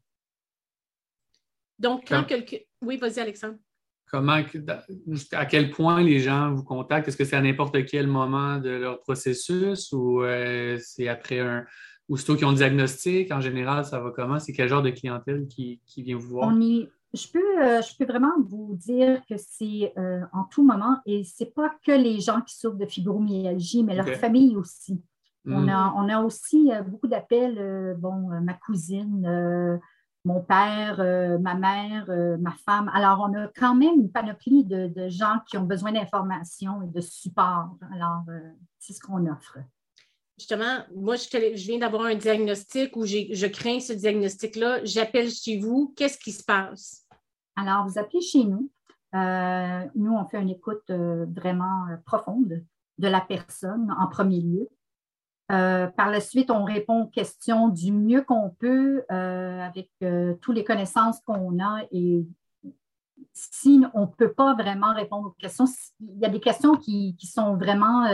Donc, quand Quand- quelqu'un. Oui, vas-y, Alexandre. Comment, à quel point les gens vous contactent? Est-ce que c'est à n'importe quel moment de leur processus ou euh, c'est après un. Ou c'est qu'ils ont un diagnostic? En général, ça va comment? C'est quel genre de clientèle qui, qui vient vous voir? On y, je, peux, euh, je peux vraiment vous dire que c'est euh, en tout moment et ce n'est pas que les gens qui souffrent de fibromyalgie, mais leur famille aussi. On, Hmm. a, on a aussi euh, beaucoup d'appels, bon, ma cousine, mon père, euh, ma mère, euh, ma femme. Alors, on a quand même une panoplie de, de gens qui ont besoin d'informations et de support. Alors, euh, c'est ce qu'on offre. Justement, moi, je, te- je viens d'avoir un diagnostic où j'ai- je crains ce diagnostic-là. J'appelle chez vous. Qu'est-ce qui se passe? Alors, vous appelez chez nous. Nous, on fait une écoute vraiment profonde de la personne en premier lieu. Euh, par la suite, on répond aux questions du mieux qu'on peut euh, avec euh, toutes les connaissances qu'on a et si on ne peut pas vraiment répondre aux questions, il y a des questions qui, qui sont vraiment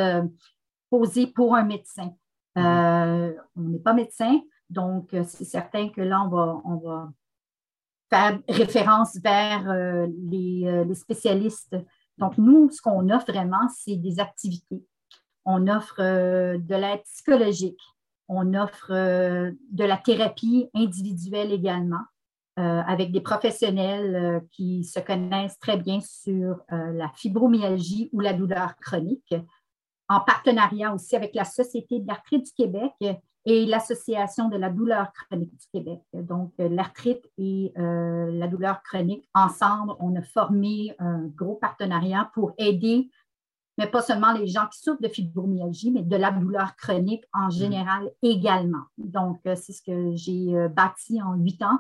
posées pour un médecin. Euh, on n'est pas médecin, donc c'est certain que là, on va, on va faire référence vers les, les spécialistes. Donc, nous, ce qu'on offre vraiment, c'est des activités. On offre euh, de l'aide psychologique. On offre euh, de la thérapie individuelle également, euh, avec des professionnels qui se connaissent très bien sur la fibromyalgie ou la douleur chronique, en partenariat aussi avec la Société de l'arthrite du Québec et l'Association de la douleur chronique du Québec. Donc, l'arthrite et la douleur chronique, ensemble, on a formé un gros partenariat pour aider, mais pas seulement les gens qui souffrent de fibromyalgie, mais de la douleur chronique en général également. Donc, euh, c'est ce que j'ai euh, bâti en huit ans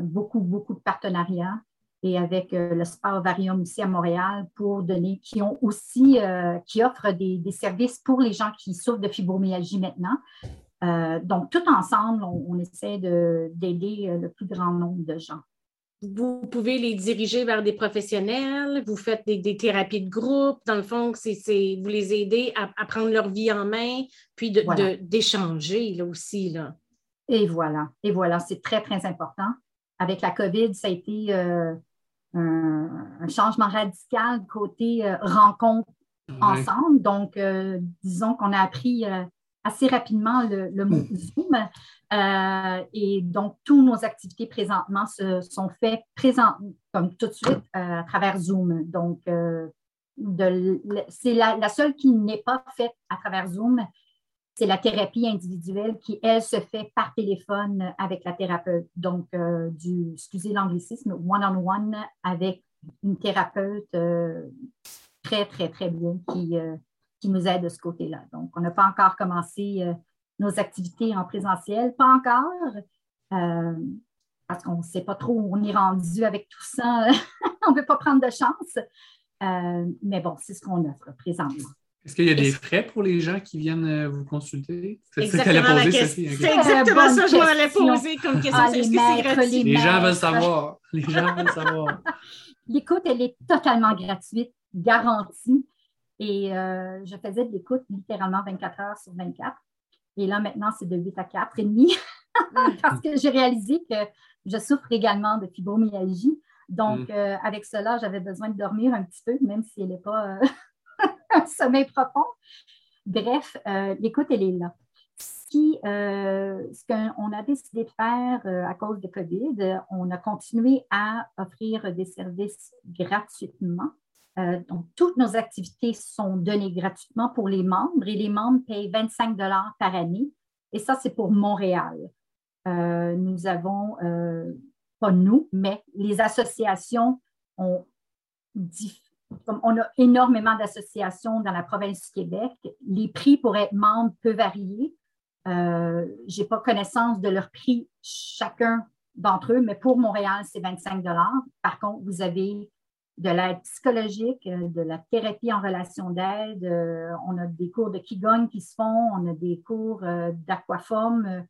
beaucoup, beaucoup de partenariats et avec le Sport Varium aussi à Montréal pour donner, qui ont aussi, qui offrent des, services pour les gens qui souffrent de fibromyalgie maintenant. donc, tout ensemble, on, essaie d'aider le plus grand nombre de gens vous pouvez les diriger vers des professionnels, vous faites des, thérapies de groupe. Dans le fond, c'est, vous les aidez à, prendre leur vie en main, puis d'échanger là aussi. Là. Et voilà, et voilà, c'est très, très important. Avec la COVID, ça a été euh, un, changement radical côté euh, rencontre ensemble. Donc, euh, disons qu'on a appris assez rapidement le, mot mm. Zoom. Euh, et donc, toutes nos activités présentement se sont faites présent, comme tout de suite euh, à travers Zoom. Donc, euh, c'est la, seule qui n'est pas faite à travers Zoom, c'est la thérapie individuelle qui, elle, se fait par téléphone avec la thérapeute. Donc, du, excusez l'anglicisme, one-on-one avec une thérapeute très, très, très bien qui qui nous aide de ce côté-là. Donc, on n'a pas encore commencé euh, nos activités en présentiel, pas encore, euh, parce qu'on ne sait pas trop où on est rendu avec tout ça. on ne veut pas prendre de chance. Euh, mais bon, c'est ce qu'on offre présentement. Est-ce qu'il y a des frais pour les gens qui viennent vous consulter? C'est exactement ça C'est exactement ça que je m'allais poser comme question. Ah, les, les gens veulent savoir. Les gens veulent savoir. L'écoute, elle est totalement gratuite, garantie. Et euh, je faisais de l'écoute littéralement 24 heures sur 24. Et là, maintenant, c'est de 8 à 4 et demi parce que j'ai réalisé que je souffre également de fibromyalgie. Donc, mm. euh, avec cela, j'avais besoin de dormir un petit peu, même si elle n'est pas euh, un sommeil profond. Bref, l'écoute, elle est là. ce qu'on a décidé de faire à cause de COVID, on a continué à offrir des services gratuitement donc, toutes nos activités sont données gratuitement pour les membres et les membres payent 25 dollars par année. Et ça, c'est pour Montréal. Euh, nous avons, euh, pas nous, mais les associations ont, on a énormément d'associations dans la province du Québec. Les prix pour être membre peuvent varier. Je n'ai pas connaissance de leur prix chacun d'entre eux, mais pour Montréal, c'est 25 dollars. Par contre, vous avez de l'aide psychologique, euh, de la thérapie en relation d'aide. Euh, on a des cours de Qigong qui se font, on a des cours euh, d'aquaforme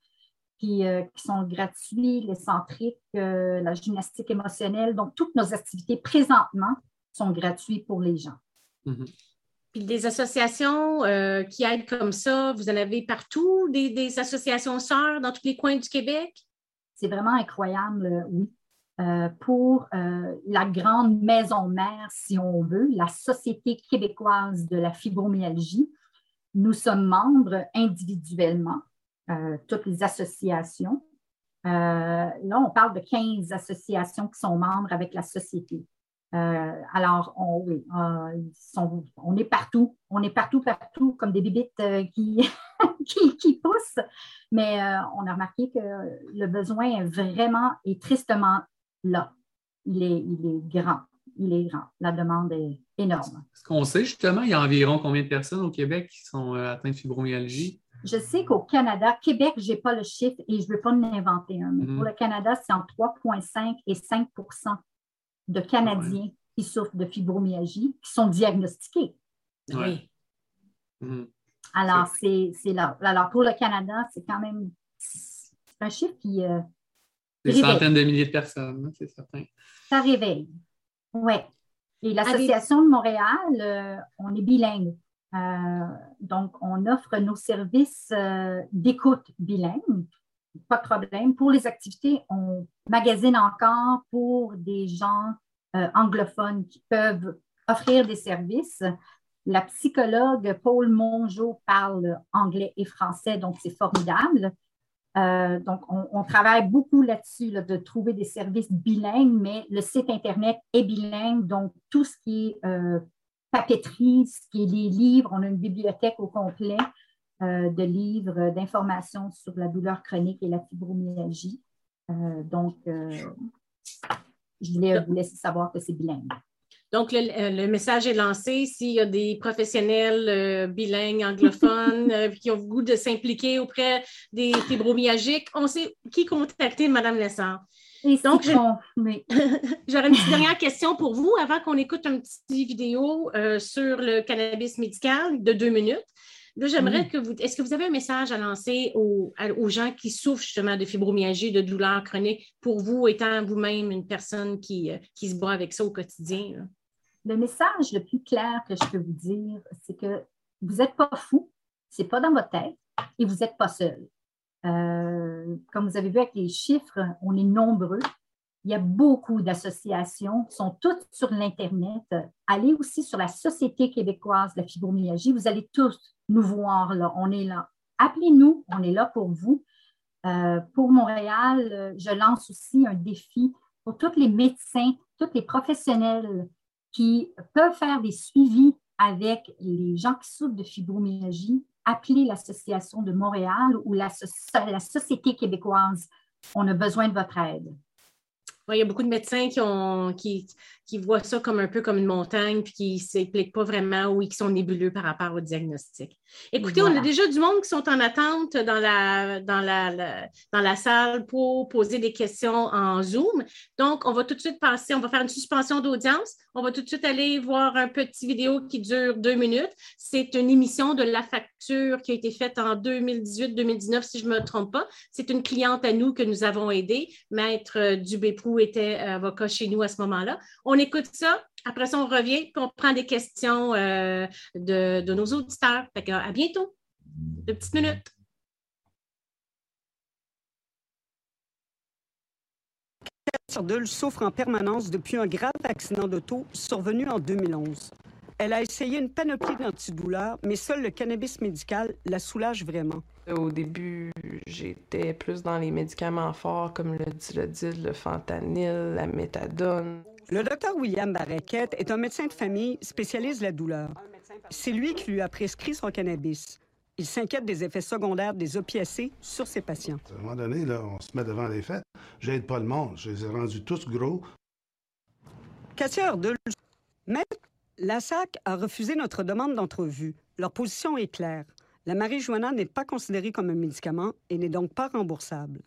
qui, sont gratuits, les centriques, la gymnastique émotionnelle. Donc, toutes nos activités présentement sont gratuites pour les gens. Mm-hmm. Puis des associations qui aident comme ça, vous en avez partout, des, des associations sœurs dans tous les coins du Québec? C'est vraiment incroyable, oui. Euh, pour euh, la grande maison mère, si on veut, la Société québécoise de la fibromyalgie. Nous sommes membres individuellement, euh, toutes les associations. là, on parle de 15 associations qui sont membres avec la société. alors, on, oui, on est partout, on est partout, partout, comme des bibites qui, qui, qui, poussent. Mais on a remarqué que le besoin est vraiment et tristement là. Il est, il est grand. Il est grand. La demande est énorme. Est-ce qu'on sait justement, il y a environ combien de personnes au Québec qui sont euh, atteintes de fibromyalgie? Je sais qu'au Canada, Québec, je n'ai pas le chiffre et je ne veux pas l'inventer un. Mais pour mhm. le Canada, c'est entre 3,5 et 5% de Canadiens qui souffrent de fibromyalgie qui sont diagnostiqués. Oui. Mhm. Alors, c'est là. Alors, pour le Canada, c'est quand même un chiffre qui, euh, des centaines de milliers de personnes, hein, c'est certain. Ça réveille. Oui. Et l'Association de Montréal, euh, on est bilingue. Euh, donc, on offre nos services euh, d'écoute bilingue. Pas de problème. Pour les activités, on magasine encore pour des gens anglophones qui peuvent offrir des services. La psychologue Paul Mongeau parle anglais et français, donc c'est formidable. Euh, donc, on, travaille beaucoup là-dessus, de trouver des services bilingues, mais le site Internet est bilingue, donc tout ce qui est euh, papeterie, ce qui est les livres, on a une bibliothèque au complet euh, de livres d'informations sur la douleur chronique et la fibromyalgie. donc, je voulais vous laisser savoir que c'est bilingue. Donc, le, message est lancé. S'il y a des professionnels bilingues anglophones qui ont le goût de s'impliquer auprès des fibromyalgiques, on sait qui contacter, Mme Lessard. Donc, j'aurais une petite dernière question pour vous avant qu'on écoute une petite vidéo sur le cannabis médical de deux minutes. Là, j'aimerais que vous. Est-ce que vous avez un message à lancer aux, gens qui souffrent justement de fibromyalgie, de douleurs chroniques, pour vous étant vous-même une personne qui, euh, qui, se bat avec ça au quotidien? Le message le plus clair que je peux vous dire, c'est que vous n'êtes pas fou, ce n'est pas dans votre tête et vous n'êtes pas seul. Euh, comme vous avez vu avec les chiffres, on est nombreux. Il y a beaucoup d'associations, sont toutes sur l'Internet. Allez aussi sur la Société québécoise de la fibromyalgie. Vous allez tous nous voir là. On est là. Appelez-nous, on est là pour vous. Euh, pour Montréal, euh, je lance aussi un défi pour tous les médecins, tous les professionnels qui peuvent faire des suivis avec les gens qui souffrent de fibromyalgie. Appelez l'Association de Montréal ou la, la Société québécoise. On a besoin de votre aide. Il y a beaucoup de médecins qui, ont, qui, qui voient ça comme un peu comme une montagne, puis qui ne s'impliquent pas vraiment ou qui sont nébuleux par rapport au diagnostic. Écoutez, on a déjà du monde qui sont en attente dans la, dans, la, dans la salle pour poser des questions en Zoom. Donc, on va tout de suite passer, on va faire une suspension d'audience. On va tout de suite aller voir un petit vidéo qui dure deux minutes. C'est une émission de La Facture qui a été faite en 2018-2019, si je ne me trompe pas. C'est une cliente à nous que nous avons aidée. Maître Dubéprou était avocat chez nous à ce moment-là. On écoute ça. Après ça, on revient et on prend des questions euh, de, nos auditeurs. Fait à bientôt. Deux petites minutes. Cathy souffre en permanence depuis un grave accident d'auto survenu en 2011. Elle a essayé une panoplie d'antidouleurs, mais seul le cannabis médical la soulage vraiment. Au début, j'étais plus dans les médicaments forts comme le dilodil, le fentanyl, la méthadone. Le docteur William Barraquette est un médecin de famille spécialiste de la douleur. C'est lui qui lui a prescrit son cannabis. Il s'inquiète des effets secondaires des opiacés sur ses patients. À un moment donné, là, on se met devant les faits. J'aide pas le monde. Je les ai rendus tous gros. Katia de Maître, la SAC a refusé notre demande d'entrevue. Leur position est claire. La marijuana n'est pas considérée comme un médicament et n'est donc pas remboursable.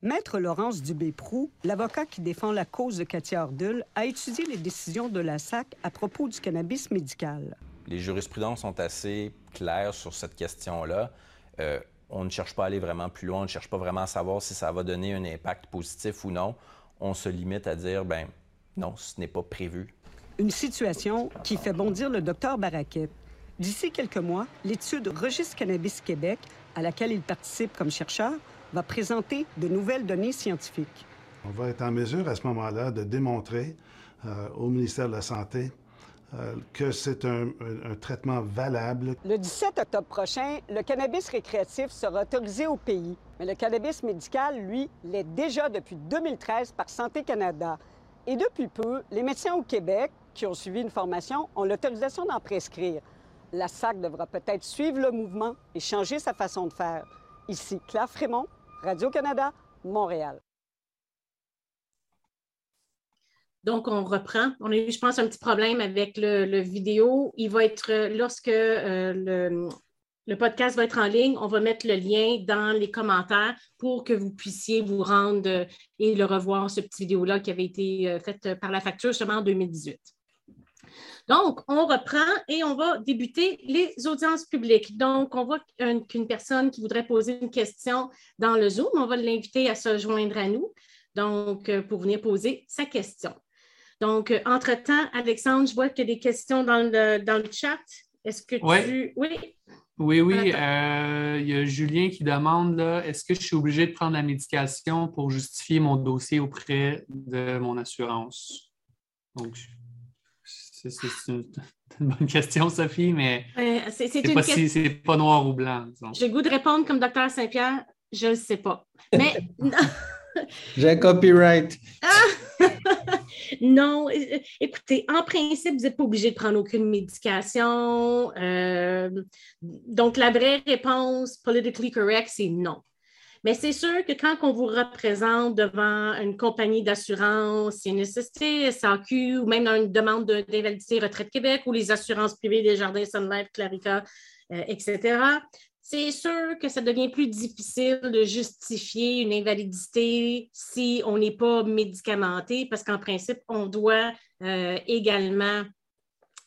Maître Laurence Dubé-Prou, l'avocat qui défend la cause de Katia Ardul, a étudié les décisions de la SAC à propos du cannabis médical. Les jurisprudences sont assez claires sur cette question-là. Euh, on ne cherche pas à aller vraiment plus loin, on ne cherche pas vraiment à savoir si ça va donner un impact positif ou non. On se limite à dire, ben non, ce n'est pas prévu. Une situation qui fait bondir le docteur Barraquette. D'ici quelques mois, l'étude Registre Cannabis Québec, à laquelle il participe comme chercheur, va présenter de nouvelles données scientifiques. On va être en mesure à ce moment-là de démontrer euh, au ministère de la Santé euh, que c'est un, traitement valable. Le 17 octobre prochain, le cannabis récréatif sera autorisé au pays, mais le cannabis médical, lui, l'est déjà depuis 2013 par Santé Canada. Et depuis peu, les médecins au Québec qui ont suivi une formation ont l'autorisation d'en prescrire. La SAC devra peut-être suivre le mouvement et changer sa façon de faire. Ici Claire Frémont, Radio-Canada, Montréal. Donc, on reprend. On a eu, je pense, un petit problème avec le, vidéo. Il va être, euh, lorsque euh, le, podcast va être en ligne, on va mettre le lien dans les commentaires pour que vous puissiez vous rendre euh, et le revoir, ce petit vidéo-là qui avait été fait par la facture seulement en 2018. Donc, on reprend et on va débuter les audiences publiques. Donc, on voit qu'une personne qui voudrait poser une question dans le Zoom, on va l'inviter à se joindre à nous, donc, euh, pour venir poser sa question. Donc, euh, entre-temps, Alexandre, je vois qu'il y a des questions dans le, dans le chat. Est-ce que tu... Oui. Oui, oui. Euh, il y a Julien qui demande est-ce que je suis obligé de prendre la médication pour justifier mon dossier auprès de mon assurance? Donc, c'est une, bonne question, Sophie, mais c'est pas, si, pas noir ou blanc. J'ai le goût de répondre comme docteur Saint-Pierre, je ne sais pas. Mais. J'ai un copyright. non, écoutez, en principe, vous n'êtes pas obligé de prendre aucune médication. Euh, donc, la vraie réponse politically correct, c'est non. Mais c'est sûr que quand on vous représente devant une compagnie d'assurance, CNSST, SAQ, ou même dans une demande d'invalidité Retraite Québec ou les assurances privées des Jardins Sun Life, Clarica, euh, etc., c'est sûr que ça devient plus difficile de justifier une invalidité si on n'est pas médicamenté, parce qu'en principe, on doit euh, également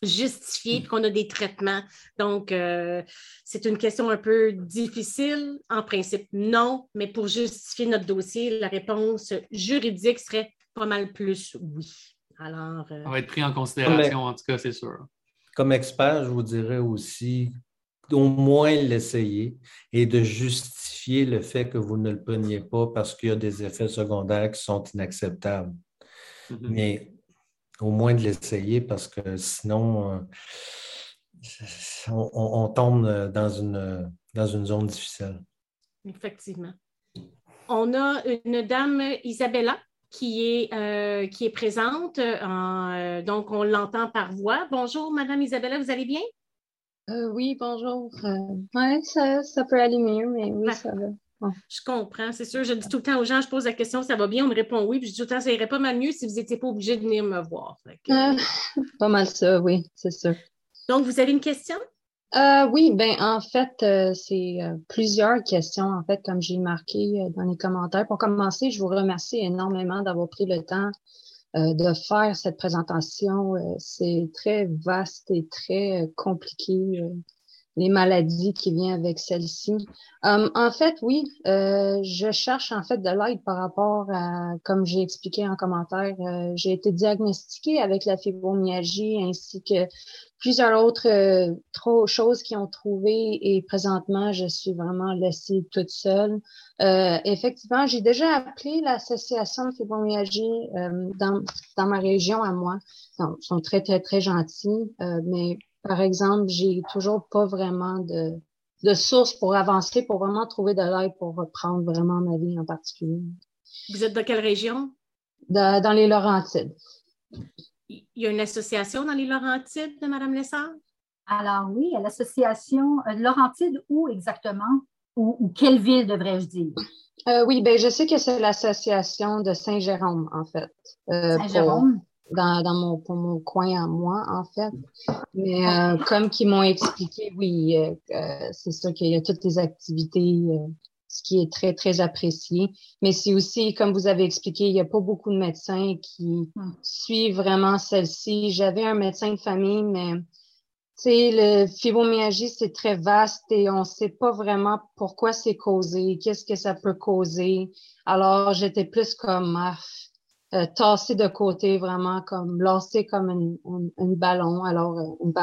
justifier qu'on a des traitements. Donc, euh, c'est une question un peu difficile. En principe, non, mais pour justifier notre dossier, la réponse juridique serait pas mal plus oui. Alors, euh, Ça va être pris en considération, en tout cas, c'est sûr. Comme expert, je vous dirais aussi d'au moins l'essayer et de justifier le fait que vous ne le preniez pas parce qu'il y a des effets secondaires qui sont inacceptables. Mm-hmm. Mais au moins de l'essayer parce que sinon, euh, on, tombe dans une, dans une zone difficile. Effectivement. On a une dame, Isabella, qui est, euh, qui est présente. Euh, donc, on l'entend par voix. Bonjour, Madame Isabella, vous allez bien? Oui, bonjour. oui, ça, ça, peut aller mieux, mais oui, ça va. Je comprends, c'est sûr. Je dis tout le temps aux gens, je pose la question, ça va bien, on me répond oui. Puis je dis tout le temps, ça irait pas mal mieux si vous n'étiez pas obligé de venir me voir. Euh, pas mal ça, oui, c'est sûr. Donc, vous avez une question? Euh, oui, ben en fait, euh, c'est plusieurs questions, en fait, comme j'ai marqué dans les commentaires. Pour commencer, je vous remercie énormément d'avoir pris le temps de faire cette présentation. c'est très vaste et très compliqué les maladies qui viennent avec celle-ci. Um, en fait, oui, euh, je cherche en fait de l'aide par rapport à, comme j'ai expliqué en commentaire, euh, j'ai été diagnostiquée avec la fibromyalgie ainsi que plusieurs autres euh, trop choses qui ont trouvé et présentement, je suis vraiment laissée toute seule. effectivement, j'ai déjà appelé l'association de fibromyalgie dans, dans ma région à moi. ils sont très, très, très gentils, mais par exemple, j'ai toujours pas vraiment de, de source pour avancer, pour vraiment trouver de l'aide pour reprendre vraiment ma vie en particulier. Vous êtes de quelle région? dans les Laurentides. Il y a une association dans les Laurentides de Mme Lessard? Alors oui, l'association euh, Laurentides où exactement? Ou, quelle ville devrais-je dire? Euh, oui, ben je sais que c'est l'association de Saint-Jérôme, en fait. Euh, Saint-Jérôme? Dans, dans mon, pour mon coin à moi, en fait. Mais euh, comme qu'ils m'ont expliqué, oui, euh, euh, c'est sûr qu'il y a toutes les activités, ce qui est très, très apprécié. Mais c'est aussi, comme vous avez expliqué, il n'y a pas beaucoup de médecins qui hmm. suivent vraiment celle-ci. J'avais un médecin de famille, mais tu sais, le fibromyalgie, c'est très vaste et on ne sait pas vraiment pourquoi c'est causé, qu'est-ce que ça peut causer. Alors, j'étais plus comme, ah, euh, tassé de côté, vraiment comme lancé comme une, ballon. Alors, euh,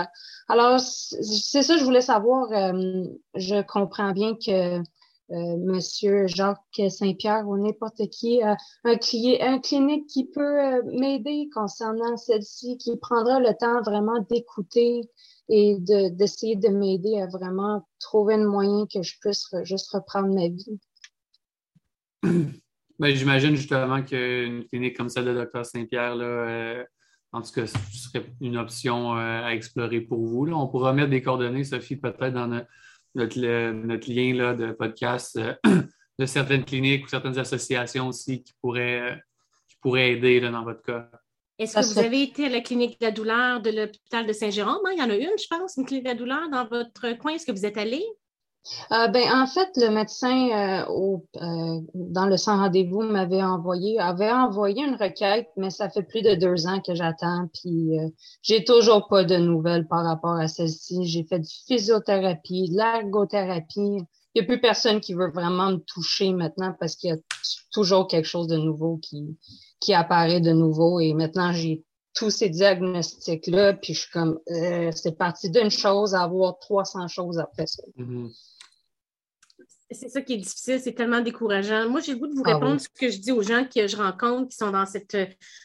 Alors, c'est ça, je voulais savoir. Euh, je comprends bien que Monsieur Jacques Saint-Pierre ou n'importe qui, un, un clinique qui peut m'aider concernant celle-ci, qui prendra le temps vraiment d'écouter et d'essayer de, m'aider à vraiment trouver un moyen que je puisse juste reprendre ma vie. Ben, j'imagine justement qu'une clinique comme celle de Dr Saint-Pierre, euh, en tout cas, ce serait une option euh, à explorer pour vous. On pourra mettre des coordonnées, Sophie, peut-être dans notre, lien là, de podcast euh, de certaines cliniques ou certaines associations aussi qui pourraient, qui pourraient aider dans votre cas. Est-ce que vous avez été à la clinique de la douleur de l'hôpital de Saint-Jérôme? Hein? Il y en a une, je pense, une clinique de la douleur dans votre coin. Est-ce que vous êtes allé? Euh, ben, en fait, le médecin euh, au, euh, dans le sans rendez-vous m'avait envoyé, avait envoyé une requête, mais ça fait plus de deux ans que j'attends, puis j'ai toujours pas de nouvelles par rapport à celle-ci. J'ai fait du physiothérapie, de l'ergothérapie. Il n'y a plus personne qui veut vraiment me toucher maintenant parce qu'il y a toujours quelque chose de nouveau qui, qui apparaît de nouveau. Et maintenant, j'ai tous ces diagnostics-là, puis je suis comme, c'est parti d'une chose à avoir 300 choses après ça. Mm-hmm c'est ça qui est difficile, c'est tellement décourageant. Moi, j'ai le goût de vous ah répondre ce que je dis aux gens que je rencontre qui sont dans cette,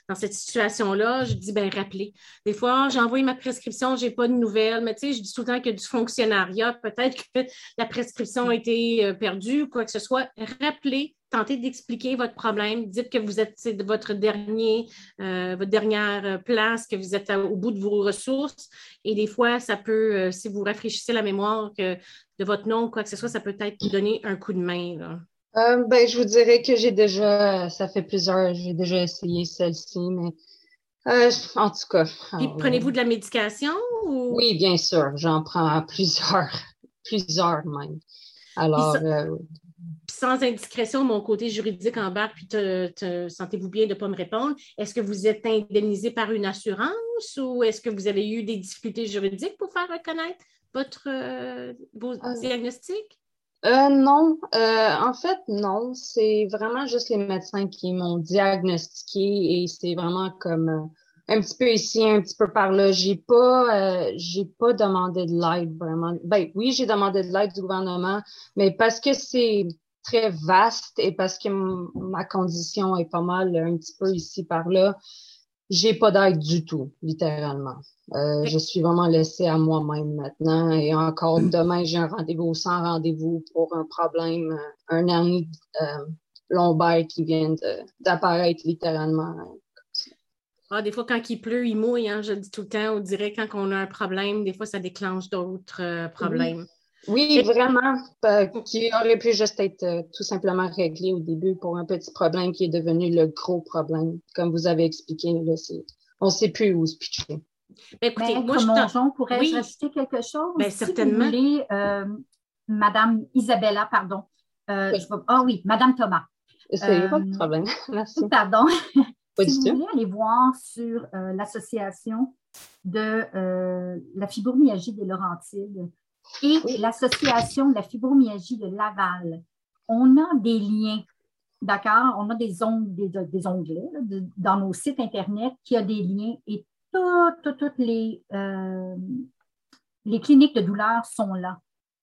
dans cette situation-là. Je dis, ben rappelez. Des fois, j'ai envoyé ma prescription, je n'ai pas de nouvelles, mais tu sais, je dis tout le temps qu'il y a du fonctionnariat. Peut-être que la prescription a été euh, perdue ou quoi que ce soit. Rappelez, tentez d'expliquer votre problème. Dites que vous êtes votre dernier, euh, votre dernière place, que vous êtes au bout de vos ressources. Et des fois, ça peut, euh, si vous rafraîchissez la mémoire de votre nom, quoi que ce soit, ça peut être vous donner un coup de main. Euh, ben, je vous dirais que j'ai déjà, ça fait plusieurs, j'ai déjà essayé celle-ci, mais euh, en tout cas. Puis prenez-vous de la médication ou? Oui, bien sûr, j'en prends plusieurs, plusieurs même. Alors. Euh, sans indiscrétion, mon côté juridique en bas, puis te, sentez-vous bien de ne pas me répondre? Est-ce que vous êtes indemnisé par une assurance ou est-ce que vous avez eu des difficultés juridiques pour faire reconnaître votre, vos diagnostics? Euh, non, euh, en fait, non. C'est vraiment juste les médecins qui m'ont diagnostiqué et c'est vraiment comme euh, un petit peu ici, un petit peu par là. J'ai pas, j'ai pas demandé de l'aide vraiment. Ben oui, j'ai demandé de l'aide du gouvernement, mais parce que c'est très vaste et parce que ma condition est pas mal un petit peu ici par là, j'ai pas d'aide du tout, littéralement. Euh, je suis vraiment laissée à moi-même maintenant. Et encore demain, j'ai un rendez-vous sans rendez-vous pour un problème, euh, un hernie euh, lombaire qui vient d'apparaître littéralement. Ah, des fois, quand il pleut, il mouille. Hein, je dis tout le temps, on dirait quand on a un problème, des fois, ça déclenche d'autres problèmes. Oui, vraiment, qui aurait pu juste être tout simplement réglé au début pour un petit problème qui est devenu le gros problème. Comme vous avez expliqué, là, on ne sait plus où se pitcher. Ben, écoutez, moi, je pourrais-je rajouter quelque chose? Bien, certainement. vous voulez, euh, Madame Isabella, pardon. Euh, ah oui, Madame Thomas. C'est pas de euh, problème. Merci. Pardon. si vous voulez aller voir sur l'association de la fibromyalgie des Laurentides et l'association de la fibromyalgie de Laval, on a des liens D'accord? On a des, des, onglets dans nos sites Internet qui a des liens et toutes, les, euh, les cliniques de douleur sont là.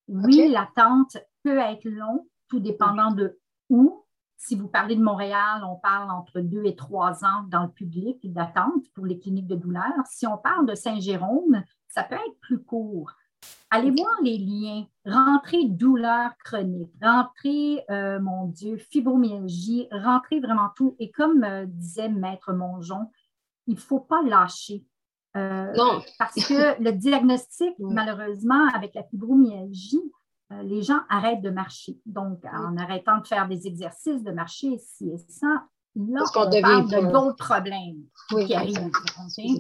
Oui, l'attente peut être longue, tout dépendant de où. Si vous parlez de Montréal, on parle entre deux et trois ans dans le public d'attente pour les cliniques de douleur. Si on parle de Saint-Jérôme, ça peut être plus court. Allez voir les liens. Rentrez douleur chronique, rentrez, euh, mon Dieu, fibromyalgie, rentrez vraiment tout. Et comme euh, disait Maître Mongeon, il ne faut pas lâcher. Euh, non. Parce que le diagnostic, malheureusement, avec la fibromyalgie, les gens arrêtent de marcher. Donc, en arrêtant de faire des exercices, de marcher ici et ça, là, on, parle de d'autres problèmes qui arrivent.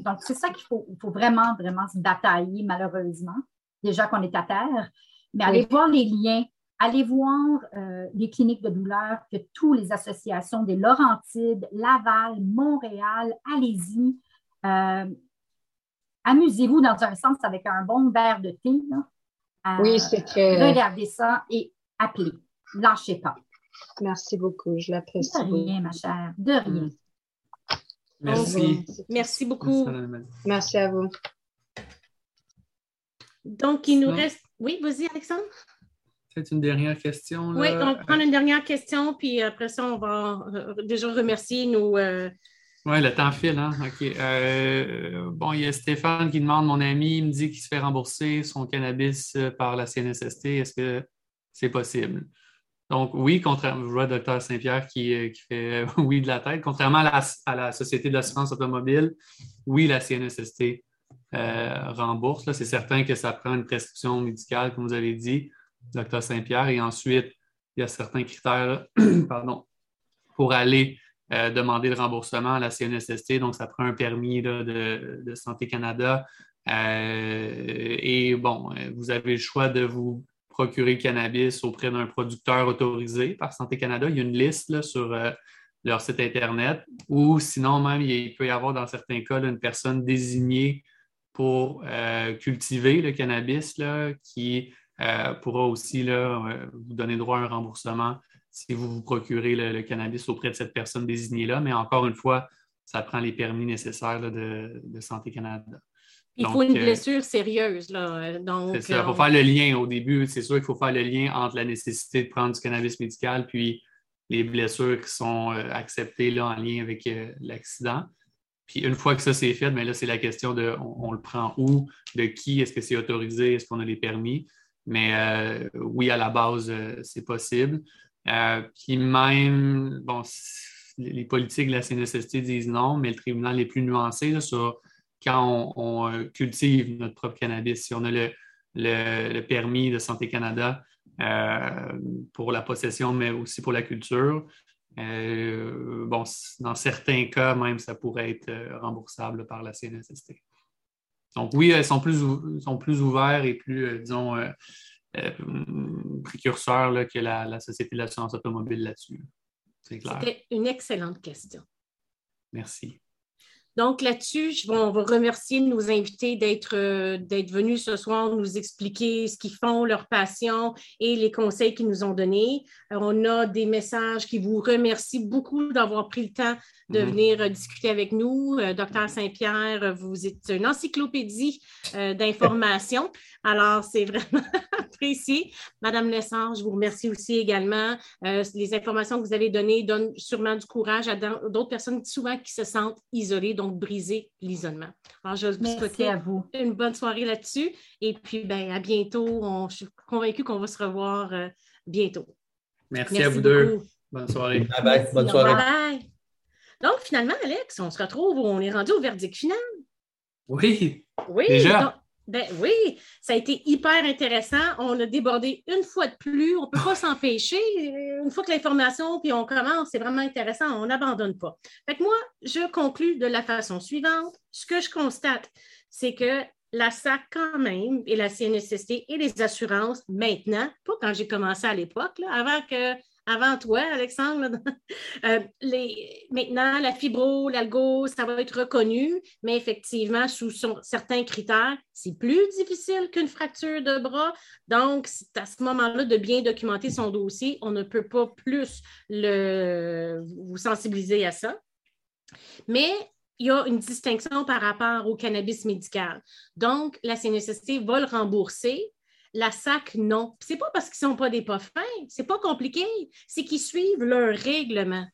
Donc, c'est ça qu'il faut, faut vraiment, vraiment se batailler, malheureusement, déjà qu'on est à terre. Mais allez voir les liens Allez voir euh, les cliniques de douleur que toutes les associations des Laurentides, Laval, Montréal, allez-y. Euh, amusez-vous dans un sens avec un bon verre de thé. Euh, oui, c'est très. Regardez ça et appelez. Lâchez pas. Merci beaucoup, je l'apprécie. De rien, ma chère. De rien. Merci. Merci beaucoup. Merci à vous. Donc, il nous reste. Oui, vas-y, Alexandre. C'est une dernière question. Oui, on va prendre une dernière question, puis après ça, on va euh, déjà remercier nos. Euh, oui, le temps file, hein? OK. Euh, bon, il y a Stéphane qui demande, mon ami, il me dit qu'il se fait rembourser son cannabis par la CNSST. Est-ce que c'est possible? Donc, oui, contrairement, je vois Saint-Pierre qui, fait oui de la tête. Contrairement à la, Société de l'assurance automobile, oui, la CNSST rembourse. C'est certain que ça prend une prescription médicale, comme vous avez dit docteur Saint-Pierre. Et ensuite, il y a certains critères pardon, pour aller euh, demander le remboursement à la CNSST. Donc, ça prend un permis de, Santé Canada. Euh, et bon, vous avez le choix de vous procurer le cannabis auprès d'un producteur autorisé par Santé Canada. Il y a une liste sur euh, leur site Internet. Ou sinon, même, il peut y avoir dans certains cas une personne désignée pour cultiver le cannabis là, qui euh, pourra aussi euh, vous donner droit à un remboursement si vous vous procurez le, cannabis auprès de cette personne désignée-là. Mais encore une fois, ça prend les permis nécessaires de, Santé Canada. Il faut une euh, blessure sérieuse. Là. c'est ça. Il faut faire le lien au début. C'est sûr qu'il faut faire le lien entre la nécessité de prendre du cannabis médical puis les blessures qui sont acceptées là, en lien avec l'accident. Puis une fois que ça c'est fait, ben là, c'est la question de on, le prend où, de qui, est-ce que c'est autorisé, est-ce qu'on a les permis. Mais euh, oui, à la base, euh, c'est possible. Euh, puis même, bon, les politiques de la CNSST disent non, mais le tribunal est plus nuancé sur quand on, cultive notre propre cannabis. Si on a le, permis de Santé Canada, pour la possession, mais aussi pour la culture. Bon, dans certains cas, même, ça pourrait être remboursable par la CNSST. Donc oui, elles sont plus, sont plus ouverts et plus, disons, précurseurs que la, la, Société de l'assurance automobile là-dessus. C'était une excellente question. Merci. Donc là-dessus, on va remercier nos invités d'être euh, d'être venus ce soir nous expliquer ce qu'ils font, leur passion et les conseils qu'ils nous ont donnés. Euh, on a des messages qui vous remercient beaucoup d'avoir pris le temps de mm-hmm. venir euh, discuter avec nous. Docteur Saint-Pierre, vous êtes une encyclopédie d'informations. Alors, c'est vraiment apprécié. Madame Lessard, je vous remercie aussi également. les informations que vous avez données donnent sûrement du courage à d'autres personnes souvent qui se sentent isolées donc briser l'isolement. Alors, je vous souhaite à vous. une bonne soirée là-dessus. Et puis, ben, à bientôt. je suis convaincue qu'on va se revoir euh, bientôt. Merci, à vous deux. Bonne soirée. Bonne soirée. Donc, finalement, Alex, on se retrouve, on est rendu au verdict final. Oui. Oui. Déjà. Ben oui, ça a été hyper intéressant. On a débordé une fois de plus. On ne peut pas s'empêcher. Une fois que l'information, puis on commence, c'est vraiment intéressant. On n'abandonne pas. Fait que moi, je conclus de la façon suivante. Ce que je constate, c'est que la SAC quand même, et la CNSST et les assurances, maintenant, pas quand j'ai commencé à l'époque, avant que avant toi, Alexandre. Euh, maintenant, la fibro, l'algo, ça va être reconnu, mais effectivement, sous certains critères, c'est plus difficile qu'une fracture de bras. Donc, c'est à ce moment-là de bien documenter son dossier. On ne peut pas plus vous sensibiliser à ça. Mais il y a une distinction par rapport au cannabis médical. Donc, la CNSST va le rembourser, la SAC, non. C'est pas parce qu'ils sont pas des pas fins, c'est pas compliqué, c'est qu'ils suivent leur règlement.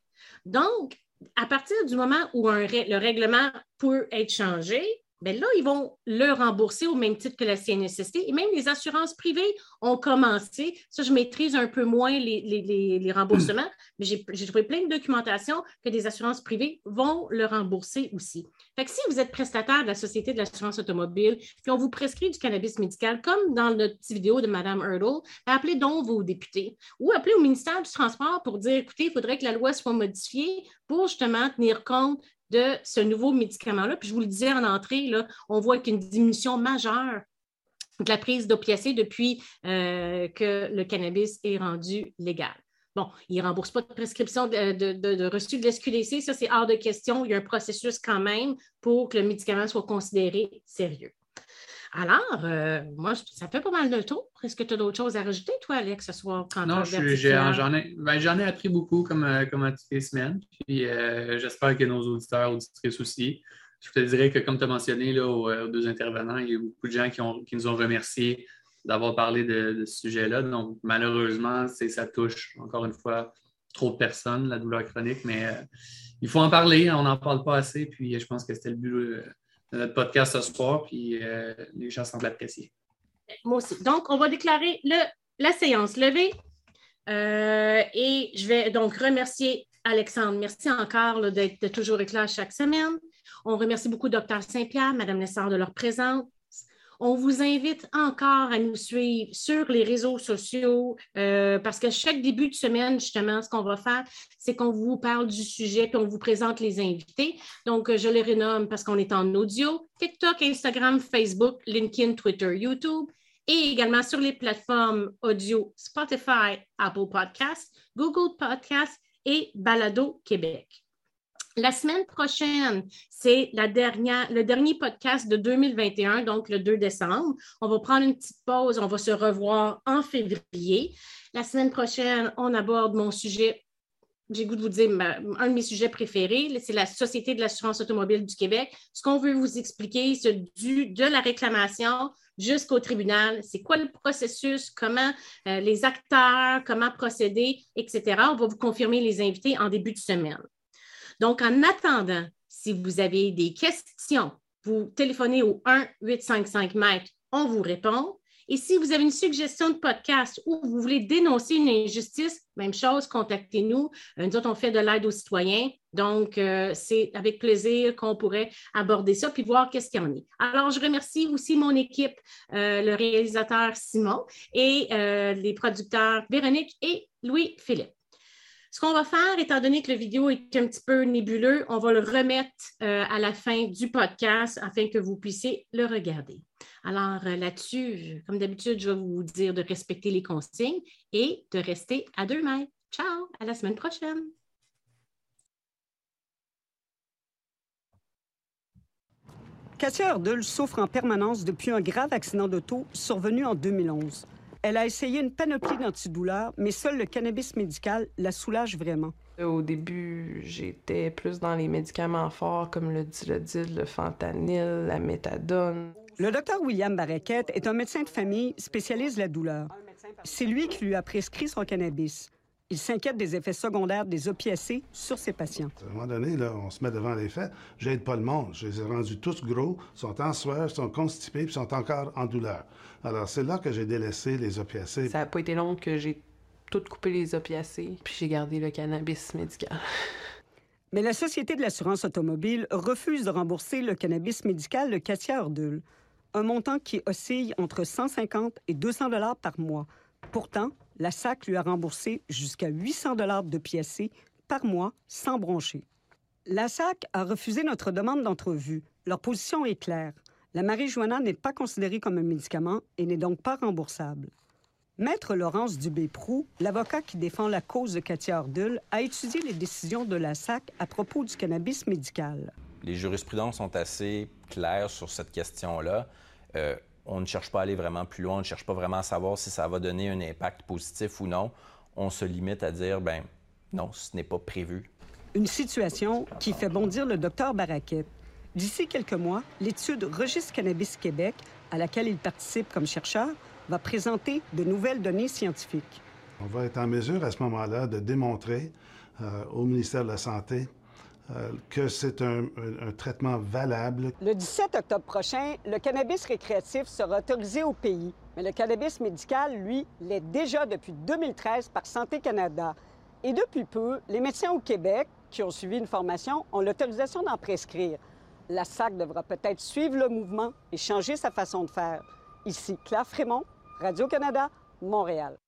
Donc, à partir du moment où le règlement peut être changé, bien là, ils vont le rembourser au même titre que la CNSST. Et même les assurances privées ont commencé. Ça, je maîtrise un peu moins les, remboursements, mais j'ai trouvé plein de documentation que des assurances privées vont le rembourser aussi. Fait que si vous êtes prestataire de la Société de l'assurance automobile, puis on vous prescrit du cannabis médical, comme dans notre petite vidéo de Mme Hurdle, appelez donc vos députés ou appelez au ministère du Transport pour dire, écoutez, il faudrait que la loi soit modifiée pour justement tenir compte de ce nouveau médicament-là. Puis je vous le disais en entrée, on voit qu'il y a une diminution majeure de la prise d'opiacés depuis euh, que le cannabis est rendu légal. Bon, il ne rembourse pas de prescription de, de, reçu de l'SQDC, ça c'est hors de question. Il y a un processus quand même pour que le médicament soit considéré sérieux. Alors, euh, moi, ça fait pas mal de tour. Est-ce que tu as d'autres choses à rajouter, toi, Alex, ce soir? non, j'en ai, ben, ai, appris beaucoup comme, euh, comme à toutes les semaines. Puis euh, j'espère que nos auditeurs, auditrices aussi. Je te dirais que, comme tu as mentionné là, aux, deux intervenants, il y a beaucoup de gens qui, ont, qui nous ont remerciés d'avoir parlé de, ce sujet-là. Donc, malheureusement, ça touche, encore une fois, trop de personnes, la douleur chronique, mais il faut en parler, on n'en parle pas assez, puis je pense que c'était le but de notre podcast ce soir, puis euh, les gens semblent apprécier. Moi aussi. Donc, on va déclarer le, la séance levée. Euh, et je vais donc remercier Alexandre. Merci encore d'être toujours éclairé chaque semaine. On remercie beaucoup Dr Saint-Pierre, Mme Lessard de leur présence. On vous invite encore à nous suivre sur les réseaux sociaux euh, parce que chaque début de semaine, justement, ce qu'on va faire, c'est qu'on vous parle du sujet puis on vous présente les invités. Donc, je les renomme parce qu'on est en audio, TikTok, Instagram, Facebook, LinkedIn, Twitter, YouTube et également sur les plateformes audio Spotify, Apple Podcasts, Google Podcasts et Balado Québec. La semaine prochaine, c'est le dernier podcast de 2021, donc le 2 décembre. On va prendre une petite pause, on va se revoir en février. La semaine prochaine, on aborde mon sujet j'ai goût de vous dire, un de mes sujets préférés, c'est la Société de l'assurance automobile du Québec. Ce qu'on veut vous expliquer, c'est du, de la réclamation jusqu'au tribunal. C'est quoi le processus, comment euh, les acteurs, comment procéder, etc. On va vous confirmer les invités en début de semaine. Donc, en attendant, si vous avez des questions, vous téléphonez au 1-855 mètres, on vous répond. Et si vous avez une suggestion de podcast ou vous voulez dénoncer une injustice, même chose, contactez-nous. Euh, nous autres, on fait de l'aide aux citoyens. Donc, euh, c'est avec plaisir qu'on pourrait aborder ça puis voir qu'est-ce qu'il y en est. Alors, je remercie aussi mon équipe, euh, le réalisateur Simon et les producteurs Véronique et Louis-Philippe. Ce qu'on va faire, étant donné que la vidéo est un petit peu nébuleux, on va le remettre à la fin du podcast afin que vous puissiez le regarder. Alors là-dessus, comme d'habitude, je vais vous dire de respecter les consignes et de rester à deux mètres. Ciao, à la semaine prochaine. Katia Ardul souffre en permanence depuis un grave accident d'auto survenu en 2011. Elle a essayé une panoplie d'antidouleurs, mais seul le cannabis médical la soulage vraiment. Au début, j'étais plus dans les médicaments forts comme le dilodil, le fentanyl, la méthadone. Le docteur William Barraquette est un médecin de famille spécialiste de la douleur. C'est lui qui lui a prescrit son cannabis. Il s'inquiète des effets secondaires des opiacés sur ses patients. À un moment donné, là, on se met devant les faits. J'aide pas le monde. Je les ai rendus tous gros, sont en sueur, sont constipés, puis sont encore en douleur. Alors, c'est là que j'ai délaissé les opiacés. Ça n'a pas été long que j'ai tout coupé les opiacés, puis j'ai gardé le cannabis médical. Mais la Société de l'assurance automobile refuse de rembourser le cannabis médical de Katia Ardul, un montant qui oscille entre 150 et 200 dollars par mois. Pourtant, la SAC lui a remboursé jusqu'à 800 dollars de PSC par mois sans broncher. La SAC a refusé notre demande d'entrevue. Leur position est claire. La marijuana n'est pas considérée comme un médicament et n'est donc pas remboursable. Maître Laurence Dubé-Prou, l'avocat qui défend la cause de Katia Ardul, a étudié les décisions de la SAC à propos du cannabis médical. Les jurisprudences sont assez claires sur cette question-là. Euh, on ne cherche pas à aller vraiment plus loin, on ne cherche pas vraiment à savoir si ça va donner un impact positif ou non. On se limite à dire, ben non, ce n'est pas prévu. Une situation qui fait bondir le docteur Barraquette. D'ici quelques mois, l'étude Registre Cannabis Québec, à laquelle il participe comme chercheur, va présenter de nouvelles données scientifiques. On va être en mesure à ce moment-là de démontrer euh, au ministère de la Santé euh, que c'est un, traitement valable. Le 17 octobre prochain, le cannabis récréatif sera autorisé au pays, mais le cannabis médical, lui, l'est déjà depuis 2013 par Santé Canada. Et depuis peu, les médecins au Québec qui ont suivi une formation ont l'autorisation d'en prescrire. La SAC devra peut-être suivre le mouvement et changer sa façon de faire. Ici Claire Frémont, Radio-Canada, Montréal.